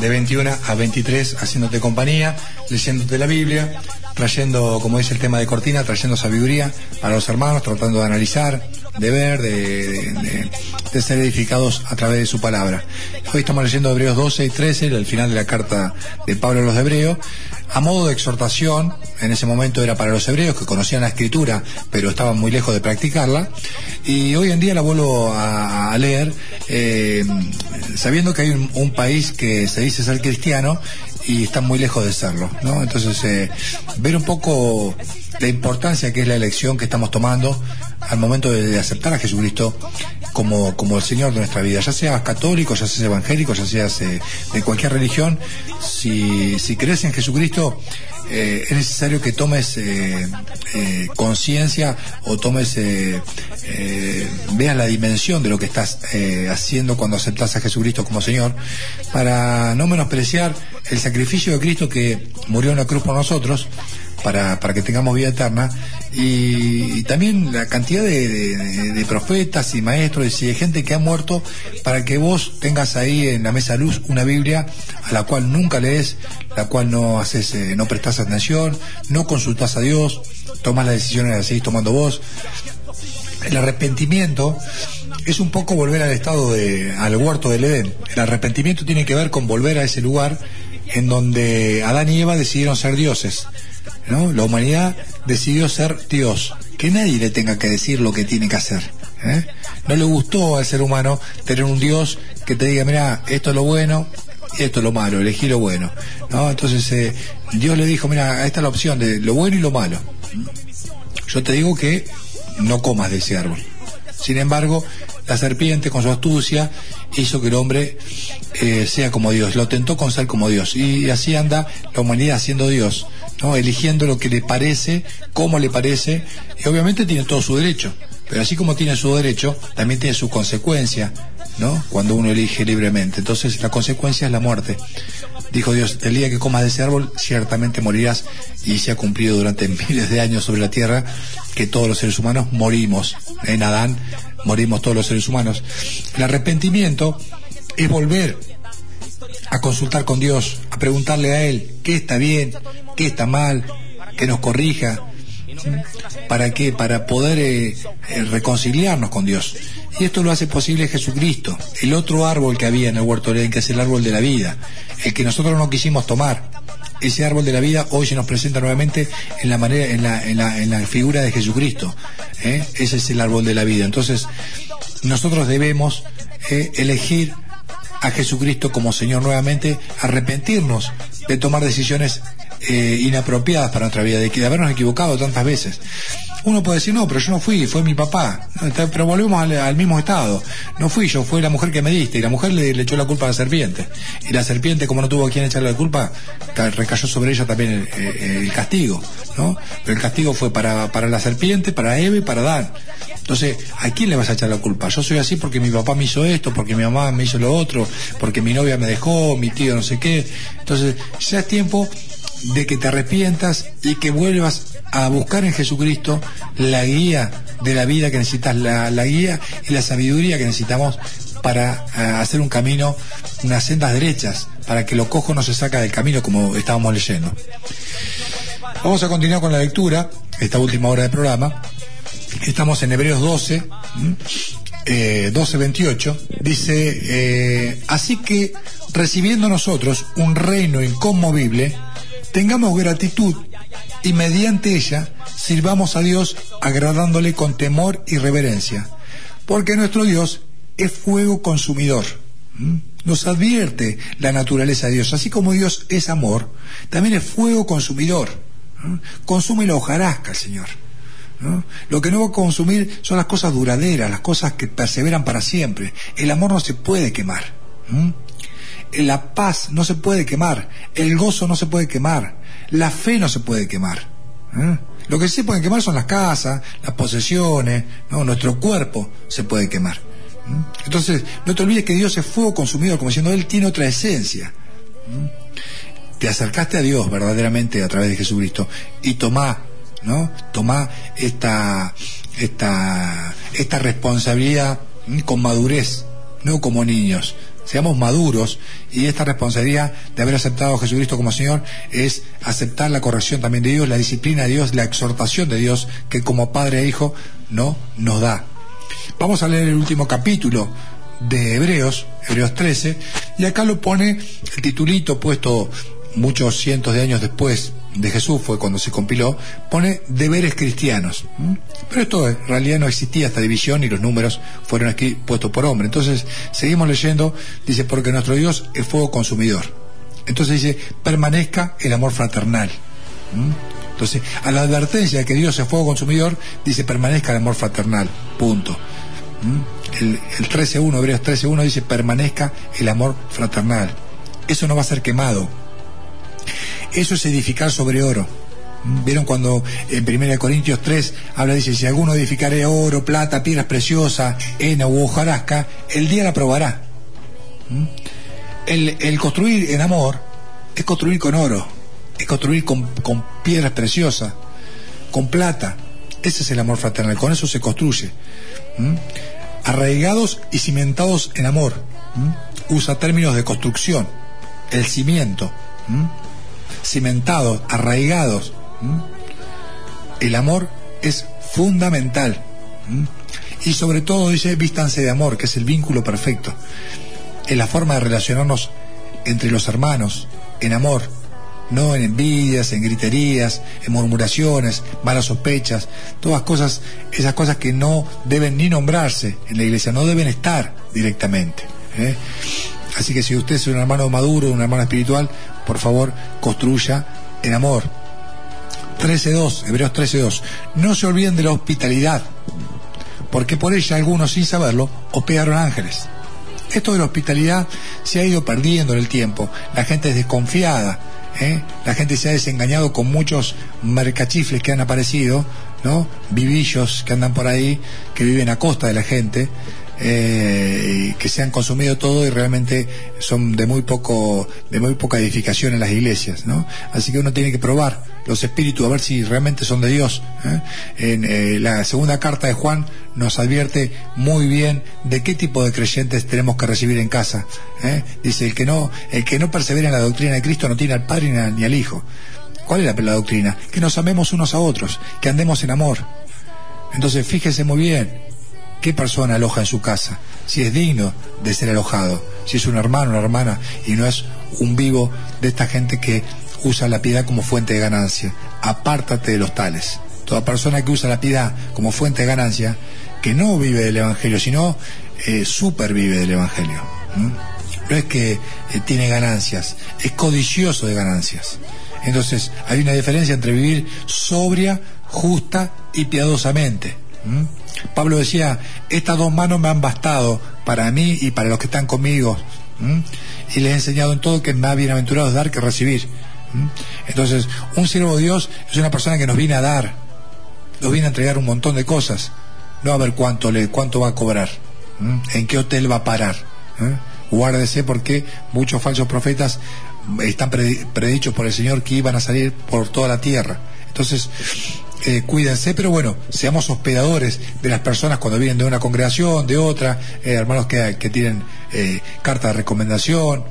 de 21 a 23 haciéndote compañía, leyéndote la Biblia, trayendo, como dice el tema de cortina, trayendo sabiduría para los hermanos, tratando de analizar, de ver, de, de- ser edificados a través de su palabra. Hoy estamos leyendo Hebreos 12 y 13, el final de la carta de Pablo a los Hebreos, a modo de exhortación, en ese momento era para los hebreos que conocían la escritura, pero estaban muy lejos de practicarla, y hoy en día la vuelvo a, a leer, eh, sabiendo que hay un, un país que se dice ser cristiano y está muy lejos de serlo, ¿no? Entonces, eh, ver un poco la importancia que es la elección que estamos tomando al momento de, aceptar a Jesucristo como, como el Señor de nuestra vida, ya seas católico, ya seas evangélico, ya seas eh, de cualquier religión, si, si crees en Jesucristo, eh, es necesario que tomes eh, conciencia o tomes, veas la dimensión de lo que estás haciendo cuando aceptas a Jesucristo como Señor, para no menospreciar el sacrificio de Cristo que murió en la cruz por nosotros, para, para que tengamos vida eterna y, también la cantidad de, de- de profetas y maestros y de gente que ha muerto para que vos tengas ahí en la mesa luz una Biblia a la cual nunca lees, la cual no haces, eh, no prestas atención, no consultas a Dios, tomas las decisiones las seguís tomando vos. El arrepentimiento es un poco volver al estado de, al huerto del Edén. El arrepentimiento tiene que ver con volver a ese lugar en donde Adán y Eva decidieron ser dioses. ¿No? La humanidad decidió ser Dios, que nadie le tenga que decir lo que tiene que hacer. ¿eh? No le gustó al ser humano tener un Dios que te diga, mira, esto es lo bueno, y esto es lo malo, elegí lo bueno. ¿no? Entonces eh, Dios le dijo, mira, esta es la opción de lo bueno y lo malo. Yo te digo que no comas de ese árbol. Sin embargo, la serpiente con su astucia hizo que el hombre eh, sea como Dios, lo tentó con ser como Dios. Y así anda la humanidad siendo Dios, ¿no? eligiendo lo que le parece, cómo le parece, y obviamente tiene todo su derecho. Pero así como tiene su derecho, también tiene su consecuencia, ¿no? Cuando uno elige libremente. Entonces la consecuencia es la muerte. Dijo Dios, el día que comas de ese árbol, ciertamente morirás. Y se ha cumplido durante miles de años sobre la tierra que todos los seres humanos morimos. En Adán morimos todos los seres humanos. El arrepentimiento es volver a consultar con Dios, a preguntarle a Él qué está bien, qué está mal, que nos corrija. ¿Para qué? Para poder eh, eh, reconciliarnos con Dios. Y esto lo hace posible Jesucristo, el otro árbol que había en el huerto de que es el árbol de la vida, el que nosotros no quisimos tomar. Ese árbol de la vida hoy se nos presenta nuevamente en la manera, en la, en la, en la figura de Jesucristo. ¿eh? Ese es el árbol de la vida. Entonces, nosotros debemos elegir a Jesucristo como Señor nuevamente, arrepentirnos de tomar decisiones eh, inapropiadas para nuestra vida, de, de habernos equivocado tantas veces. Uno puede decir, no, pero yo no fui, fue mi papá. Pero volvemos al, mismo estado. No fui yo, fue la mujer que me diste. Y la mujer le, echó la culpa a la serpiente. Y la serpiente, como no tuvo a quien echarle la culpa, recayó sobre ella también el, castigo. ¿no? Pero el castigo fue para, para la serpiente, para Eve y para Adán. Entonces, ¿a quién le vas a echar la culpa? Yo soy así porque mi papá me hizo esto, porque mi mamá me hizo lo otro, porque mi novia me dejó, mi tío no sé qué. Entonces, ya es tiempo de que te arrepientas y que vuelvas a buscar en Jesucristo la guía de la vida que necesitas, la, guía y la sabiduría que necesitamos para eh, hacer un camino, unas sendas derechas, para que lo cojo no se saca del camino como estábamos leyendo. Vamos a continuar con la lectura, esta última hora del programa. Estamos en Hebreos 12, 12, 28. Dice, eh, así que recibiendo nosotros un reino inconmovible, tengamos gratitud y mediante ella sirvamos a Dios agradándole con temor y reverencia, porque nuestro Dios es fuego consumidor. Nos advierte la naturaleza de Dios, así como Dios es amor, también es fuego consumidor. Consume la hojarasca, Señor. Lo que no va a consumir son las cosas duraderas, las cosas que perseveran para siempre. El amor no se puede quemar la paz no se puede quemar, el gozo no se puede quemar, la fe no se puede quemar. Lo que sí se puede quemar son las casas, las posesiones, ¿no? nuestro cuerpo se puede quemar. Entonces, no te olvides que Dios es fuego consumido, como diciendo, Él tiene otra esencia. Te acercaste a Dios verdaderamente a través de Jesucristo y tomá, ¿no? Tomá esta, esta, esta responsabilidad con madurez, no como niños, seamos maduros y esta responsabilidad de haber aceptado a Jesucristo como Señor es aceptar la corrección también de Dios, la disciplina de Dios, la exhortación de Dios que como Padre e Hijo no nos da. Vamos a leer el último capítulo de Hebreos, Hebreos 13, y acá lo pone el titulito puesto muchos cientos de años después de Jesús, fue cuando se compiló, pone deberes cristianos. Pero esto en realidad no existía esta división y los números fueron aquí puestos por hombre. Entonces, seguimos leyendo, dice, porque nuestro Dios es fuego consumidor. Entonces dice, permanezca el amor fraternal. Entonces, a la advertencia de que Dios es fuego consumidor, dice, permanezca el amor fraternal. Punto. El, el 13.1, Hebreos 13.1 dice, permanezca el amor fraternal. Eso no va a ser quemado eso es edificar sobre oro. ¿Vieron cuando en 1 Corintios 3 habla, dice, si alguno edificare oro, plata, piedras preciosas, heno u hojarasca, el día la probará. ¿Mm? El, construir en amor es construir con oro, es construir con, piedras preciosas, con plata. Ese es el amor fraternal, con eso se construye. ¿Mm? Arraigados y cimentados en amor. ¿Mm? Usa términos de construcción, el cimiento cimentados, arraigados. El amor es fundamental. Y sobre todo dice, vístanse de amor, que es el vínculo perfecto. Es la forma de relacionarnos entre los hermanos, en amor, no en envidias, en griterías, en murmuraciones, malas sospechas, todas cosas, esas cosas que no deben ni nombrarse en la iglesia, no deben estar directamente. ¿eh? Así que si usted es un hermano maduro, un hermano espiritual, por favor, construya en amor. 13.2, Hebreos 13.2. No se olviden de la hospitalidad, porque por ella algunos, sin saberlo, hospedaron ángeles. Esto de la hospitalidad se ha ido perdiendo en el tiempo. La gente es desconfiada. ¿eh? La gente se ha desengañado con muchos mercachifles que han aparecido, ¿no? Vivillos que andan por ahí, que viven a costa de la gente eh, que se han consumido todo y realmente son de muy poco de muy poca edificación en las iglesias ¿no? así que uno tiene que probar los espíritus a ver si realmente son de Dios ¿eh? en eh, la segunda carta de Juan nos advierte muy bien de qué tipo de creyentes tenemos que recibir en casa ¿eh? dice el que no el que no persevera en la doctrina de Cristo no tiene al Padre ni al Hijo ¿cuál es la, la doctrina? que nos amemos unos a otros que andemos en amor entonces fíjese muy bien qué persona aloja en su casa, si es digno de ser alojado, si es un hermano, una hermana, y no es un vivo de esta gente que usa la piedad como fuente de ganancia. Apártate de los tales. Toda persona que usa la piedad como fuente de ganancia, que no vive del Evangelio, sino eh, supervive del Evangelio. No es que eh, tiene ganancias, es codicioso de ganancias. Entonces, hay una diferencia entre vivir sobria, justa y piadosamente. Pablo decía, estas dos manos me han bastado para mí y para los que están conmigo. Y les he enseñado en todo que más bienaventurado dar que recibir. Entonces, un siervo de Dios es una persona que nos viene a dar, nos viene a entregar un montón de cosas, no a ver cuánto, le, cuánto va a cobrar, en qué hotel va a parar. Guárdese porque muchos falsos profetas están predichos por el Señor que iban a salir por toda la tierra. Entonces, eh, cuídense, pero bueno, seamos hospedadores de las personas cuando vienen de una congregación, de otra, eh, hermanos que, que tienen eh, carta de recomendación,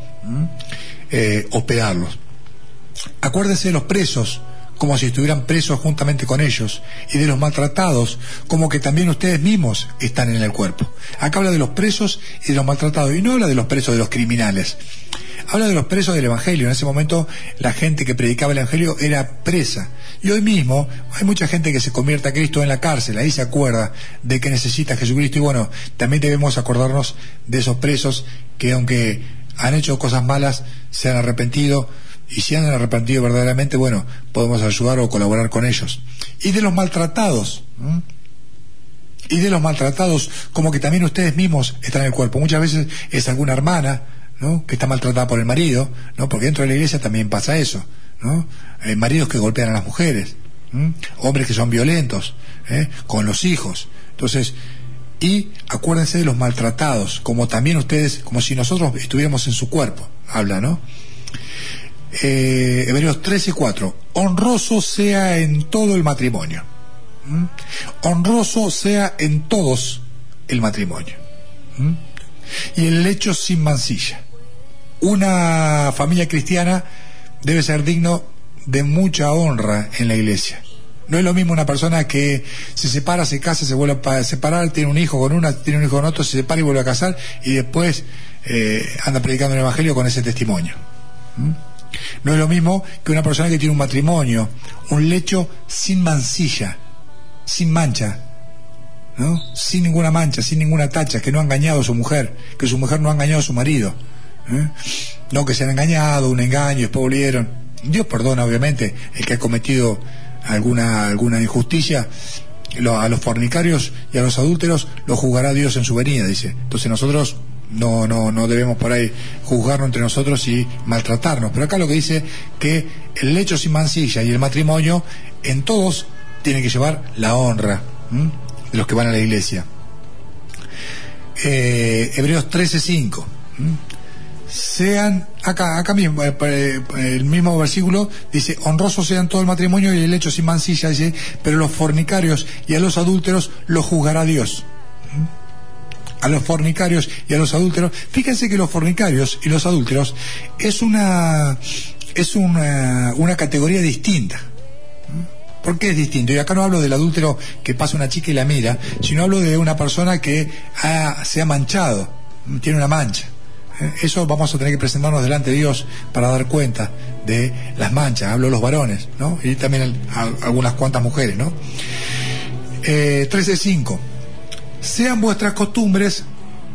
hospedarlos. Acuérdense de los presos, como si estuvieran presos juntamente con ellos, y de los maltratados, como que también ustedes mismos están en el cuerpo. Acá habla de los presos y de los maltratados, y no habla de los presos de los criminales. Habla de los presos del Evangelio. En ese momento la gente que predicaba el Evangelio era presa. Y hoy mismo hay mucha gente que se convierte a Cristo en la cárcel, ahí se acuerda de que necesita a Jesucristo. Y bueno, también debemos acordarnos de esos presos que aunque han hecho cosas malas, se han arrepentido y si han arrepentido verdaderamente, bueno, podemos ayudar o colaborar con ellos. Y de los maltratados. Y de los maltratados, como que también ustedes mismos están en el cuerpo. Muchas veces es alguna hermana, ¿no? que está maltratada por el marido, ¿no? porque dentro de la iglesia también pasa eso. ¿no? Eh, maridos que golpean a las mujeres, hombres que son violentos ¿eh? con los hijos. Entonces, y acuérdense de los maltratados, como también ustedes, como si nosotros estuviéramos en su cuerpo, habla, ¿no? Eh, Hebreos 13, 4. Honroso sea en todo el matrimonio. Honroso sea en todos el matrimonio. Y el lecho sin mancilla. Una familia cristiana debe ser digno de mucha honra en la iglesia. No es lo mismo una persona que se separa, se casa, se vuelve a separar, tiene un hijo con una, tiene un hijo con otro, se separa y vuelve a casar y después eh, anda predicando el Evangelio con ese testimonio. ¿Mm? No es lo mismo que una persona que tiene un matrimonio, un lecho sin mancilla, sin mancha, ¿no? Sin ninguna mancha, sin ninguna tacha, que no ha engañado a su mujer, que su mujer no ha engañado a su marido. ¿Eh? No que se han engañado, un engaño, después volvieron. Dios perdona, obviamente, el que ha cometido alguna, alguna injusticia. a los fornicarios y a los adúlteros los juzgará Dios en su venida, dice. Entonces nosotros no, no, no debemos por ahí juzgarnos entre nosotros y maltratarnos. Pero acá lo que dice que el lecho sin mancilla y el matrimonio en todos tiene que llevar la honra de los que van a la iglesia. Eh, Hebreos 13:5 sean, acá, acá mismo, eh, eh, el mismo versículo dice, honrosos sean todo el matrimonio y el hecho sin mancilla, dice, pero los fornicarios y a los adúlteros los juzgará Dios. ¿Mm? A los fornicarios y a los adúlteros. Fíjense que los fornicarios y los adúlteros es una, es una, una categoría distinta. ¿Mm? ¿Por qué es distinto? Y acá no hablo del adúltero que pasa una chica y la mira, sino hablo de una persona que se ha manchado, tiene una mancha. Eh, eso vamos a tener que presentarnos delante de Dios para dar cuenta de las manchas, hablo de los varones, ¿no? Y también algunas cuantas mujeres, ¿no? Eh, 13.5. Sean vuestras costumbres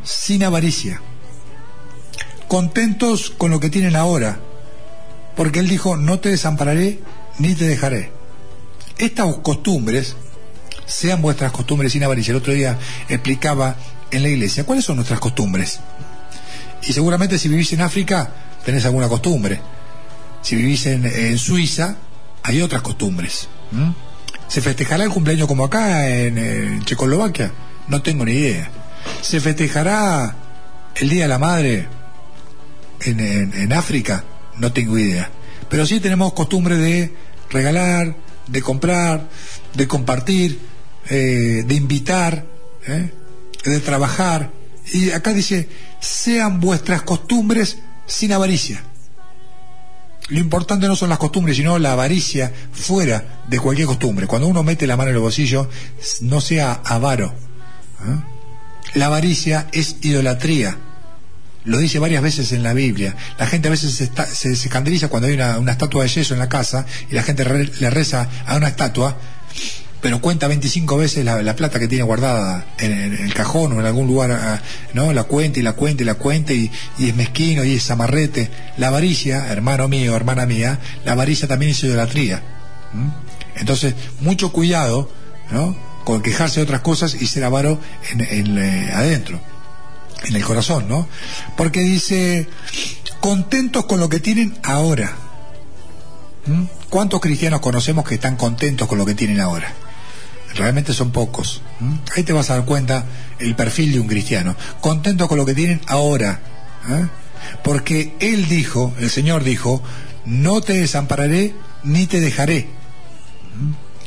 sin avaricia, contentos con lo que tienen ahora, porque Él dijo, no te desampararé ni te dejaré. Estas costumbres sean vuestras costumbres sin avaricia. El otro día explicaba en la iglesia cuáles son nuestras costumbres. Y seguramente si vivís en África tenés alguna costumbre. Si vivís en, Suiza hay otras costumbres. ¿Se festejará el cumpleaños como acá en, Checoslovaquia? No tengo ni idea. ¿Se festejará el Día de la Madre en, en África? No tengo idea. Pero sí tenemos costumbre de regalar, de comprar, de compartir, eh, de invitar, eh, de trabajar. Y acá dice, sean vuestras costumbres sin avaricia. Lo importante no son las costumbres, sino la avaricia fuera de cualquier costumbre. Cuando uno mete la mano en el bolsillo, no sea avaro. ¿eh? La avaricia es idolatría. Lo dice varias veces en la Biblia. La gente a veces se, escandaliza cuando hay una, estatua de yeso en la casa y la gente le reza a una estatua, pero cuenta 25 veces la, plata que tiene guardada en, el cajón o en algún lugar, ah, ¿no? La cuenta y la cuenta y la cuenta y, es mezquino y es amarrete. La avaricia, hermano mío, hermana mía, la avaricia también es idolatría. Entonces, mucho cuidado, ¿no? Con quejarse de otras cosas y ser avaro en, eh, adentro en el corazón, ¿no? Porque dice, contentos con lo que tienen ahora. ¿Mm? ¿Cuántos cristianos conocemos que están contentos con lo que tienen ahora? Realmente son pocos. Ahí te vas a dar cuenta el perfil de un cristiano. Contento con lo que tienen ahora. ¿eh? Porque Él dijo, el Señor dijo, no te desampararé ni te dejaré.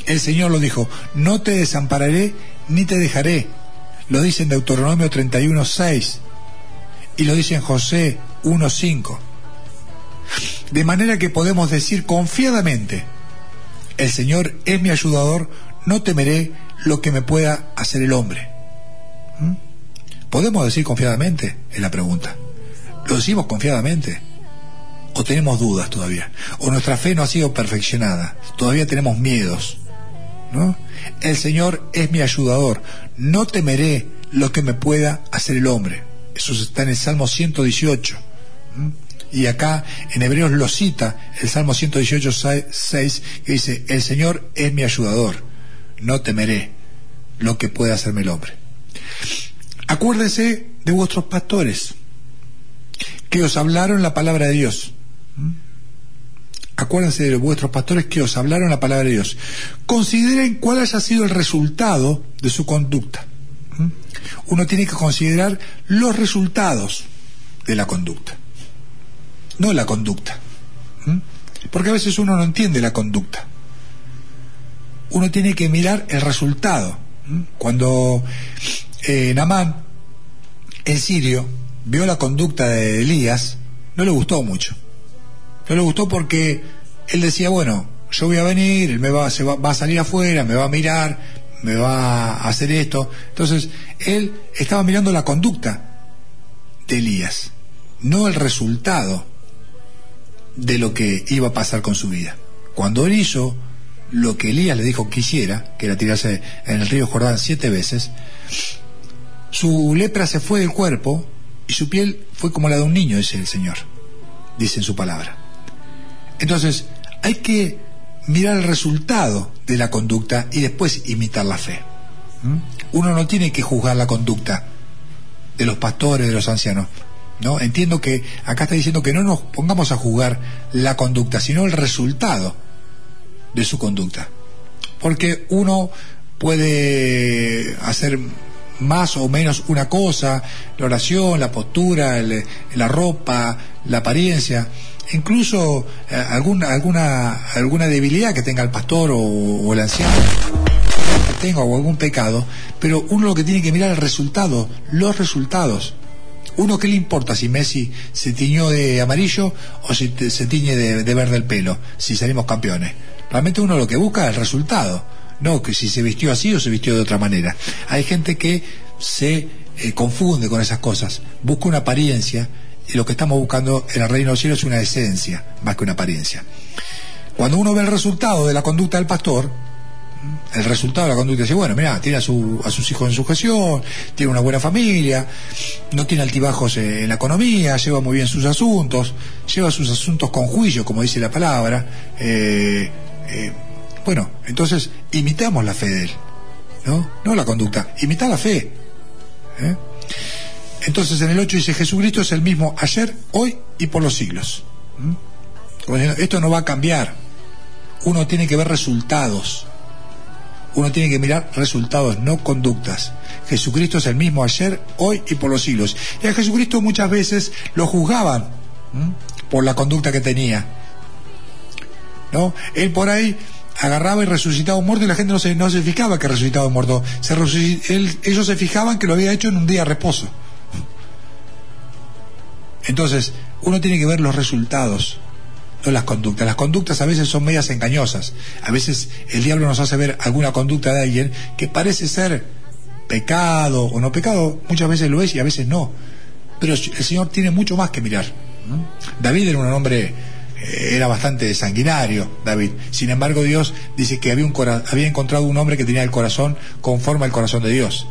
El Señor lo dijo, no te desampararé ni te dejaré lo dice en Deuteronomio 31.6 y lo dice en José 1.5. De manera que podemos decir confiadamente, el Señor es mi ayudador, no temeré lo que me pueda hacer el hombre. ¿Mm? ¿Podemos decir confiadamente? Es la pregunta. ¿Lo decimos confiadamente? ¿O tenemos dudas todavía? ¿O nuestra fe no ha sido perfeccionada? ¿Todavía tenemos miedos? ¿No? El Señor es mi ayudador, no temeré lo que me pueda hacer el hombre. Eso está en el Salmo 118. Y acá en Hebreos lo cita el Salmo 118, 6, que dice, el Señor es mi ayudador, no temeré lo que pueda hacerme el hombre. Acuérdense de vuestros pastores, que os hablaron la palabra de Dios acuérdense de vuestros pastores que os hablaron la palabra de Dios. Consideren cuál haya sido el resultado de su conducta. ¿Mm? Uno tiene que considerar los resultados de la conducta, no la conducta. ¿Mm? Porque a veces uno no entiende la conducta. Uno tiene que mirar el resultado. ¿Mm? Cuando eh, Namán, el sirio, vio la conducta de Elías, no le gustó mucho no le gustó porque él decía, bueno, yo voy a venir, él me va, se va, a salir afuera, me va a mirar, me va a hacer esto. Entonces, él estaba mirando la conducta de Elías, no el resultado de lo que iba a pasar con su vida. Cuando él hizo lo que Elías le dijo que hiciera, que era tirarse en el río Jordán siete veces, su lepra se fue del cuerpo y su piel fue como la de un niño, dice el Señor, dice en su palabra. Entonces, hay que mirar el resultado de la conducta y después imitar la fe. ¿Mm? Uno no tiene que juzgar la conducta de los pastores, de los ancianos. ¿no? Entiendo que acá está diciendo que no nos pongamos a juzgar la conducta, sino el resultado de su conducta. Porque uno puede hacer más o menos una cosa, la oración, la postura, la ropa, la apariencia, incluso eh, alguna, alguna, alguna debilidad que tenga el pastor o, el anciano que tenga o algún pecado, pero uno lo que tiene que mirar es el resultado, los resultados. Uno qué le importa si Messi se tiñó de amarillo o si se tiñe de, verde el pelo, si salimos campeones. Realmente uno lo que busca es el resultado, no que si se vistió así o se vistió de otra manera. Hay gente que se eh, confunde con esas cosas, busca una apariencia y lo que estamos buscando en el reino de los cielos es una esencia más que una apariencia. Cuando uno ve el resultado de la conducta del pastor, el resultado de la conducta dice, bueno, mira, tiene a, su, a sus hijos en sujeción, tiene una buena familia, no tiene altibajos en la economía, lleva muy bien sus asuntos, lleva sus asuntos con juicio, como dice la palabra. Eh, eh, bueno, entonces imitamos la fe de él. ¿no? No la conducta, imita la fe. ¿eh? Entonces en el 8 dice, Jesucristo es el mismo ayer, hoy y por los siglos. Esto no va a cambiar. Uno tiene que ver resultados. Uno tiene que mirar resultados, no conductas. Jesucristo es el mismo ayer, hoy y por los siglos. Y a Jesucristo muchas veces lo juzgaban por la conducta que tenía. ¿No? Él por ahí agarraba y resucitaba un muerto y la gente no se, no se fijaba que resucitaba un muerto. Se ellos se fijaban que lo había hecho en un día de reposo. Entonces, uno tiene que ver los resultados, no las conductas. Las conductas a veces son medias engañosas. A veces el diablo nos hace ver alguna conducta de alguien que parece ser pecado o no pecado, muchas veces lo es y a veces no. Pero el Señor tiene mucho más que mirar. David era un hombre, eh, era bastante sanguinario, David. Sin embargo, Dios dice que había, un había encontrado un hombre que tenía el corazón conforme al corazón de Dios.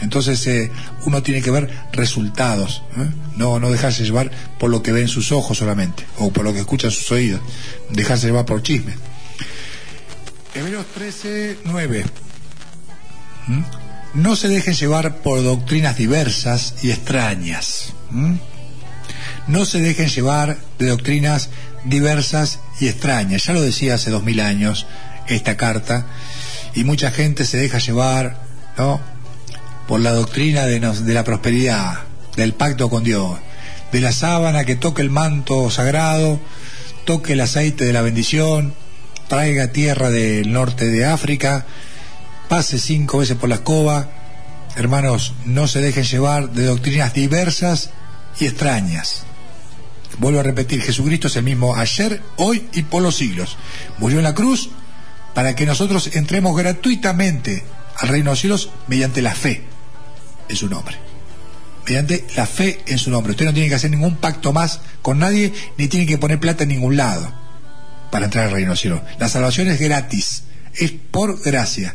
Entonces eh, uno tiene que ver resultados, ¿eh? no, no dejarse llevar por lo que ve en sus ojos solamente, o por lo que escucha en sus oídos, dejarse llevar por chisme. Hebreos 13, 9. No se dejen llevar por doctrinas diversas y extrañas. No se dejen llevar de doctrinas diversas y extrañas. Ya lo decía hace dos mil años esta carta, y mucha gente se deja llevar, ¿no? Por la doctrina de, la prosperidad, del pacto con Dios, de la sábana que toque el manto sagrado, toque el aceite de la bendición, traiga tierra del norte de África, pase cinco veces por la escoba. Hermanos, no se dejen llevar de doctrinas diversas y extrañas. Vuelvo a repetir, Jesucristo es el mismo ayer, hoy y por los siglos. Murió en la cruz para que nosotros entremos gratuitamente al reino de los cielos mediante la fe en su nombre. Mediante la fe en su nombre. Usted no tiene que hacer ningún pacto más con nadie, ni tiene que poner plata en ningún lado para entrar al reino del cielo. La salvación es gratis, es por gracia.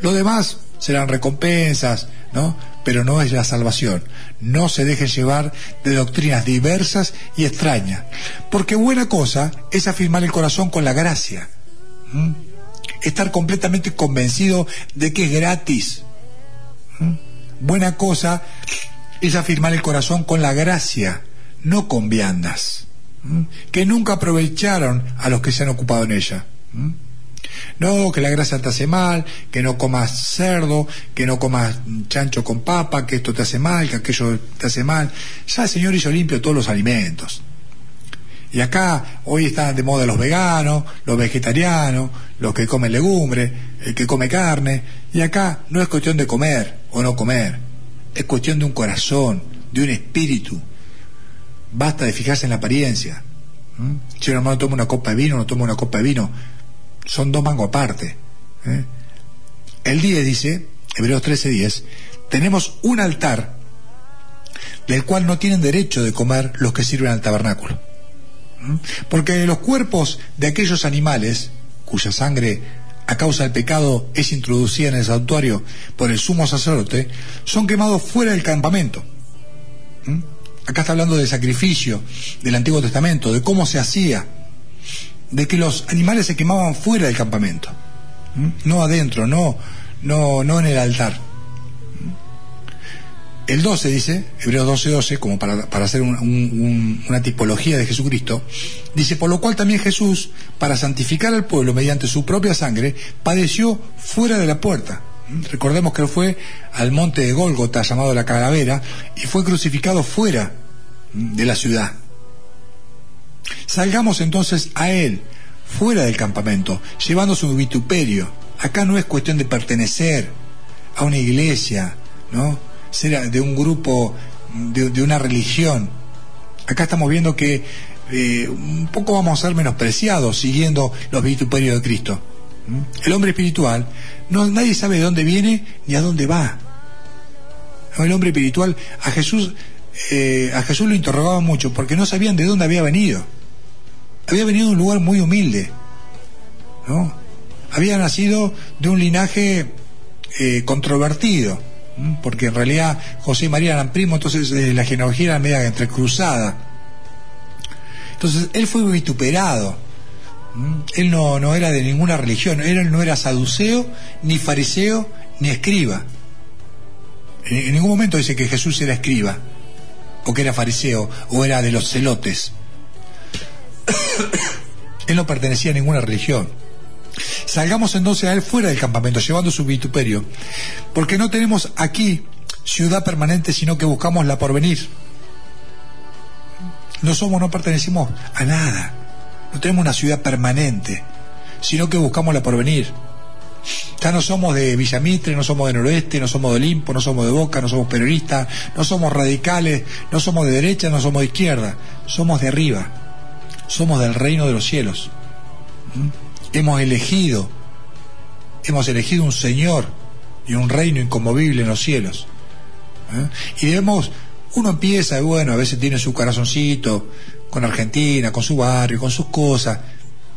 Lo demás serán recompensas, ¿no? Pero no es la salvación. No se dejen llevar de doctrinas diversas y extrañas. Porque buena cosa es afirmar el corazón con la gracia. Estar completamente convencido de que es gratis buena cosa es afirmar el corazón con la gracia, no con viandas, que nunca aprovecharon a los que se han ocupado en ella. No, que la gracia te hace mal, que no comas cerdo, que no comas chancho con papa, que esto te hace mal, que aquello te hace mal. Ya el Señor hizo limpio todos los alimentos. Y acá hoy están de moda los veganos, los vegetarianos, los que comen legumbre, el que come carne. Y acá no es cuestión de comer o no comer, es cuestión de un corazón, de un espíritu. Basta de fijarse en la apariencia. Si un hermano toma una copa de vino, no toma una copa de vino, son dos mangos aparte. ¿eh? El 10 dice, Hebreos 13:10, tenemos un altar del cual no tienen derecho de comer los que sirven al tabernáculo. Porque los cuerpos de aquellos animales, cuya sangre a causa del pecado es introducida en el santuario por el sumo sacerdote, son quemados fuera del campamento. Acá está hablando del sacrificio del Antiguo Testamento, de cómo se hacía, de que los animales se quemaban fuera del campamento, no adentro, no, no, no en el altar. El 12 dice, Hebreos 12, 12, como para, hacer una tipología de Jesucristo, dice, por lo cual también Jesús, para santificar al pueblo mediante su propia sangre, padeció fuera de la puerta. Recordemos que él fue al monte de Gólgota, llamado la calavera, y fue crucificado fuera de la ciudad. Salgamos entonces a él, fuera del campamento, llevando su vituperio. Acá no es cuestión de pertenecer a una iglesia, ¿no? Ser de un grupo, de, una religión. Acá estamos viendo que eh, un poco vamos a ser menospreciados siguiendo los vituperios de Cristo. ¿Mm? El hombre espiritual, no, nadie sabe de dónde viene ni a dónde va. El hombre espiritual, a Jesús, eh, a Jesús lo interrogaba mucho porque no sabían de dónde había venido. Había venido de un lugar muy humilde, ¿no? Había nacido de un linaje eh, controvertido porque en realidad José y María eran primos, entonces eh, la genealogía era media entrecruzada. Entonces él fue vituperado. Él no, no era de ninguna religión, él no era saduceo, ni fariseo, ni escriba. En, en ningún momento dice que Jesús era escriba, o que era fariseo, o era de los celotes. él no pertenecía a ninguna religión. Salgamos entonces a él fuera del campamento, llevando su vituperio, porque no tenemos aquí ciudad permanente, sino que buscamos la porvenir. No somos, no pertenecemos a nada. No tenemos una ciudad permanente, sino que buscamos la porvenir. Ya no somos de Villamitre, no somos de Noroeste, no somos de Olimpo, no somos de Boca, no somos peronistas, no somos radicales, no somos de derecha, no somos de izquierda, somos de arriba, somos del reino de los cielos. ¿Mm? Hemos elegido, hemos elegido un Señor y un reino inconmovible en los cielos. ¿Eh? Y debemos, uno empieza, bueno, a veces tiene su corazoncito con Argentina, con su barrio, con sus cosas,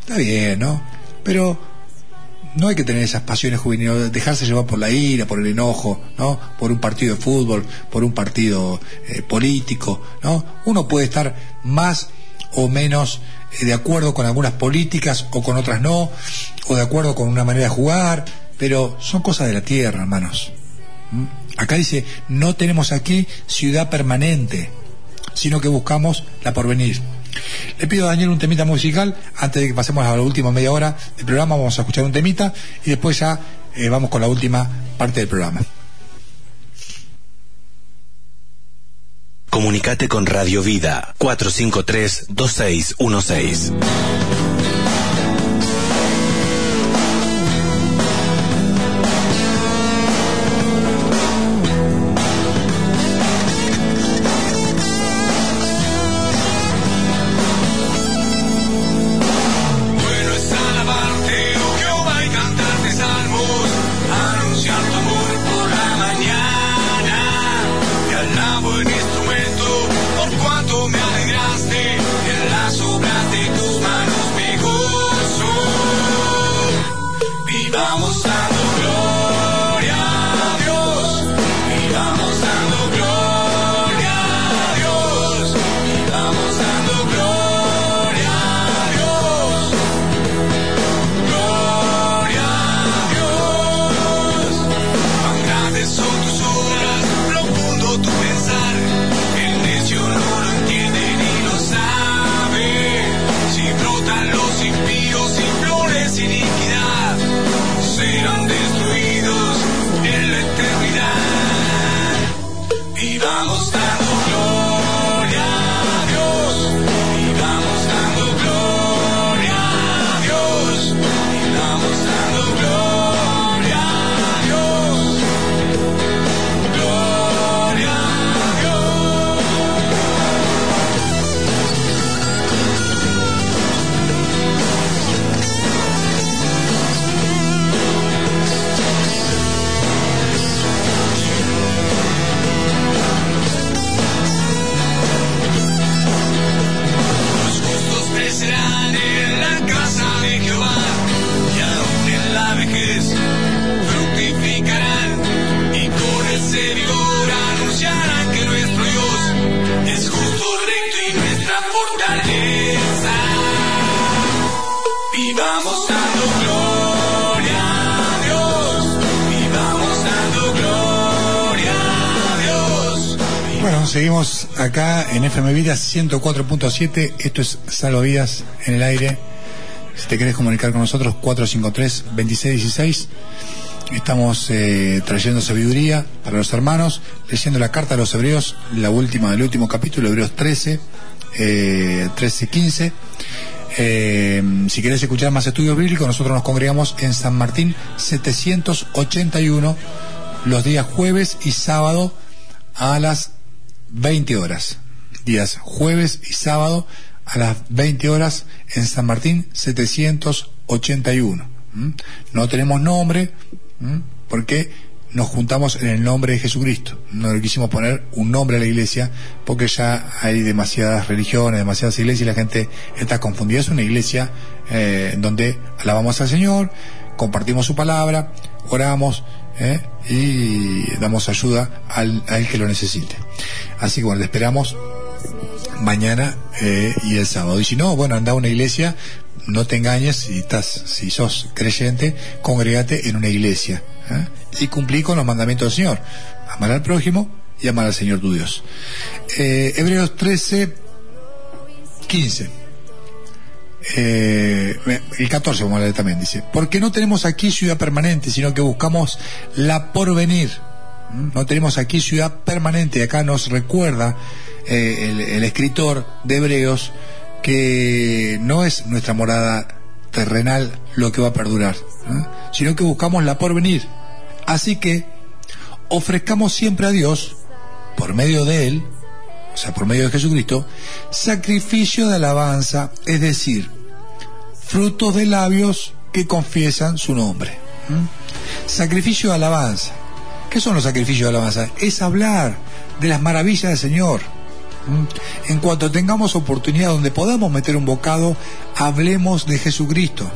está bien, ¿no? Pero no hay que tener esas pasiones juveniles, dejarse llevar por la ira, por el enojo, ¿no? Por un partido de fútbol, por un partido eh, político, ¿no? Uno puede estar más o menos de acuerdo con algunas políticas o con otras no, o de acuerdo con una manera de jugar, pero son cosas de la tierra, hermanos. ¿Mm? Acá dice, no tenemos aquí ciudad permanente, sino que buscamos la porvenir. Le pido a Daniel un temita musical, antes de que pasemos a la última media hora del programa, vamos a escuchar un temita y después ya eh, vamos con la última parte del programa. Comunicate con Radio Vida 453-2616. 104.7. Esto es Salvavidas en el aire. Si te querés comunicar con nosotros, 453-2616. Estamos eh, trayendo sabiduría para los hermanos, leyendo la carta a los hebreos, la última del último capítulo, Hebreos 13, eh, 13-15. Eh, si querés escuchar más estudios bíblicos, nosotros nos congregamos en San Martín 781 los días jueves y sábado a las 20 horas. Días jueves y sábado a las 20 horas en San Martín 781. ¿Mm? No tenemos nombre ¿m? porque nos juntamos en el nombre de Jesucristo. No le quisimos poner un nombre a la iglesia porque ya hay demasiadas religiones, demasiadas iglesias y la gente está confundida. Es una iglesia eh, donde alabamos al Señor, compartimos su palabra, oramos ¿eh? y damos ayuda al, al que lo necesite. Así que bueno, le esperamos mañana eh, y el sábado. Y si no, bueno, anda a una iglesia no te engañes si estás, si sos creyente, congregate en una iglesia ¿eh? y cumplí con los mandamientos del Señor. Amar al prójimo y amar al Señor tu Dios. Eh, Hebreos 13, 15. Eh, el 14 vamos a leer también, dice, porque no tenemos aquí ciudad permanente, sino que buscamos la porvenir. ¿Mm? No tenemos aquí ciudad permanente. Acá nos recuerda eh, el, escritor de Hebreos que no es nuestra morada terrenal lo que va a perdurar, ¿no? sino que buscamos la porvenir. Así que ofrezcamos siempre a Dios, por medio de Él, o sea, por medio de Jesucristo, sacrificio de alabanza, es decir, frutos de labios que confiesan su nombre. Sacrificio de alabanza. ¿Qué son los sacrificios de alabanza? Es hablar de las maravillas del Señor. ¿Mm? En cuanto tengamos oportunidad donde podamos meter un bocado, hablemos de Jesucristo.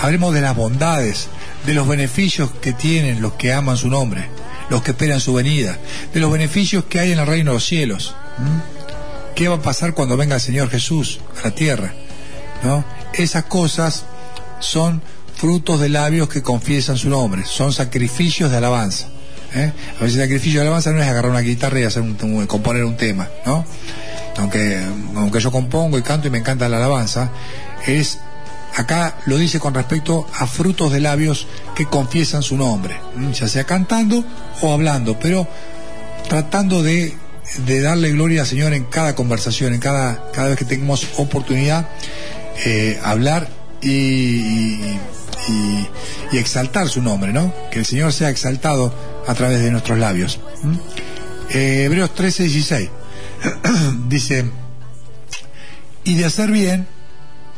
Hablemos de las bondades, de los beneficios que tienen los que aman su nombre, los que esperan su venida, de los beneficios que hay en el reino de los cielos. ¿Mm? ¿Qué va a pasar cuando venga el Señor Jesús a la tierra? ¿No? Esas cosas son frutos de labios que confiesan su nombre, son sacrificios de alabanza. ¿Eh? A veces el sacrificio de alabanza no es agarrar una guitarra y hacer un, componer un tema, ¿no? Aunque, aunque yo compongo y canto y me encanta la alabanza, es acá lo dice con respecto a frutos de labios que confiesan su nombre, ya sea cantando o hablando, pero tratando de, de darle gloria al Señor en cada conversación, en cada, cada vez que tengamos oportunidad, eh, hablar y, y- y exaltar su nombre, ¿no? Que el Señor sea exaltado a través de nuestros labios. ¿m? Eh, Hebreos 13, 16 dice, y de hacer bien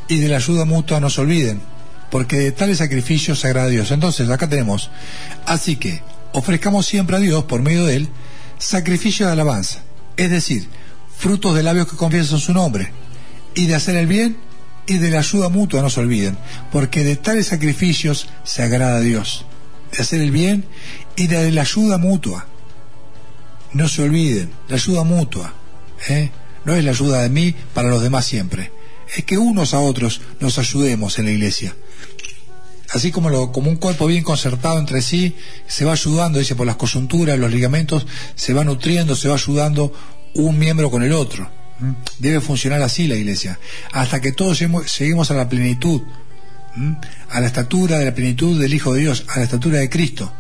y de la ayuda mutua no se olviden, porque de tales sacrificios se agrada a Dios. Entonces, acá tenemos, así que ofrezcamos siempre a Dios, por medio de Él, sacrificio de alabanza, es decir, frutos de labios que confiesan su nombre, y de hacer el bien y de la ayuda mutua no se olviden, porque de tales sacrificios se agrada a Dios, de hacer el bien y de la ayuda mutua. No se olviden, la ayuda mutua, ¿eh? no es la ayuda de mí para los demás siempre, es que unos a otros nos ayudemos en la iglesia. Así como, lo, como un cuerpo bien concertado entre sí, se va ayudando, dice, por las coyunturas, los ligamentos, se va nutriendo, se va ayudando un miembro con el otro. ¿m? Debe funcionar así la iglesia, hasta que todos lleguemos a la plenitud, a la estatura de la plenitud del Hijo de Dios, a la estatura de Cristo.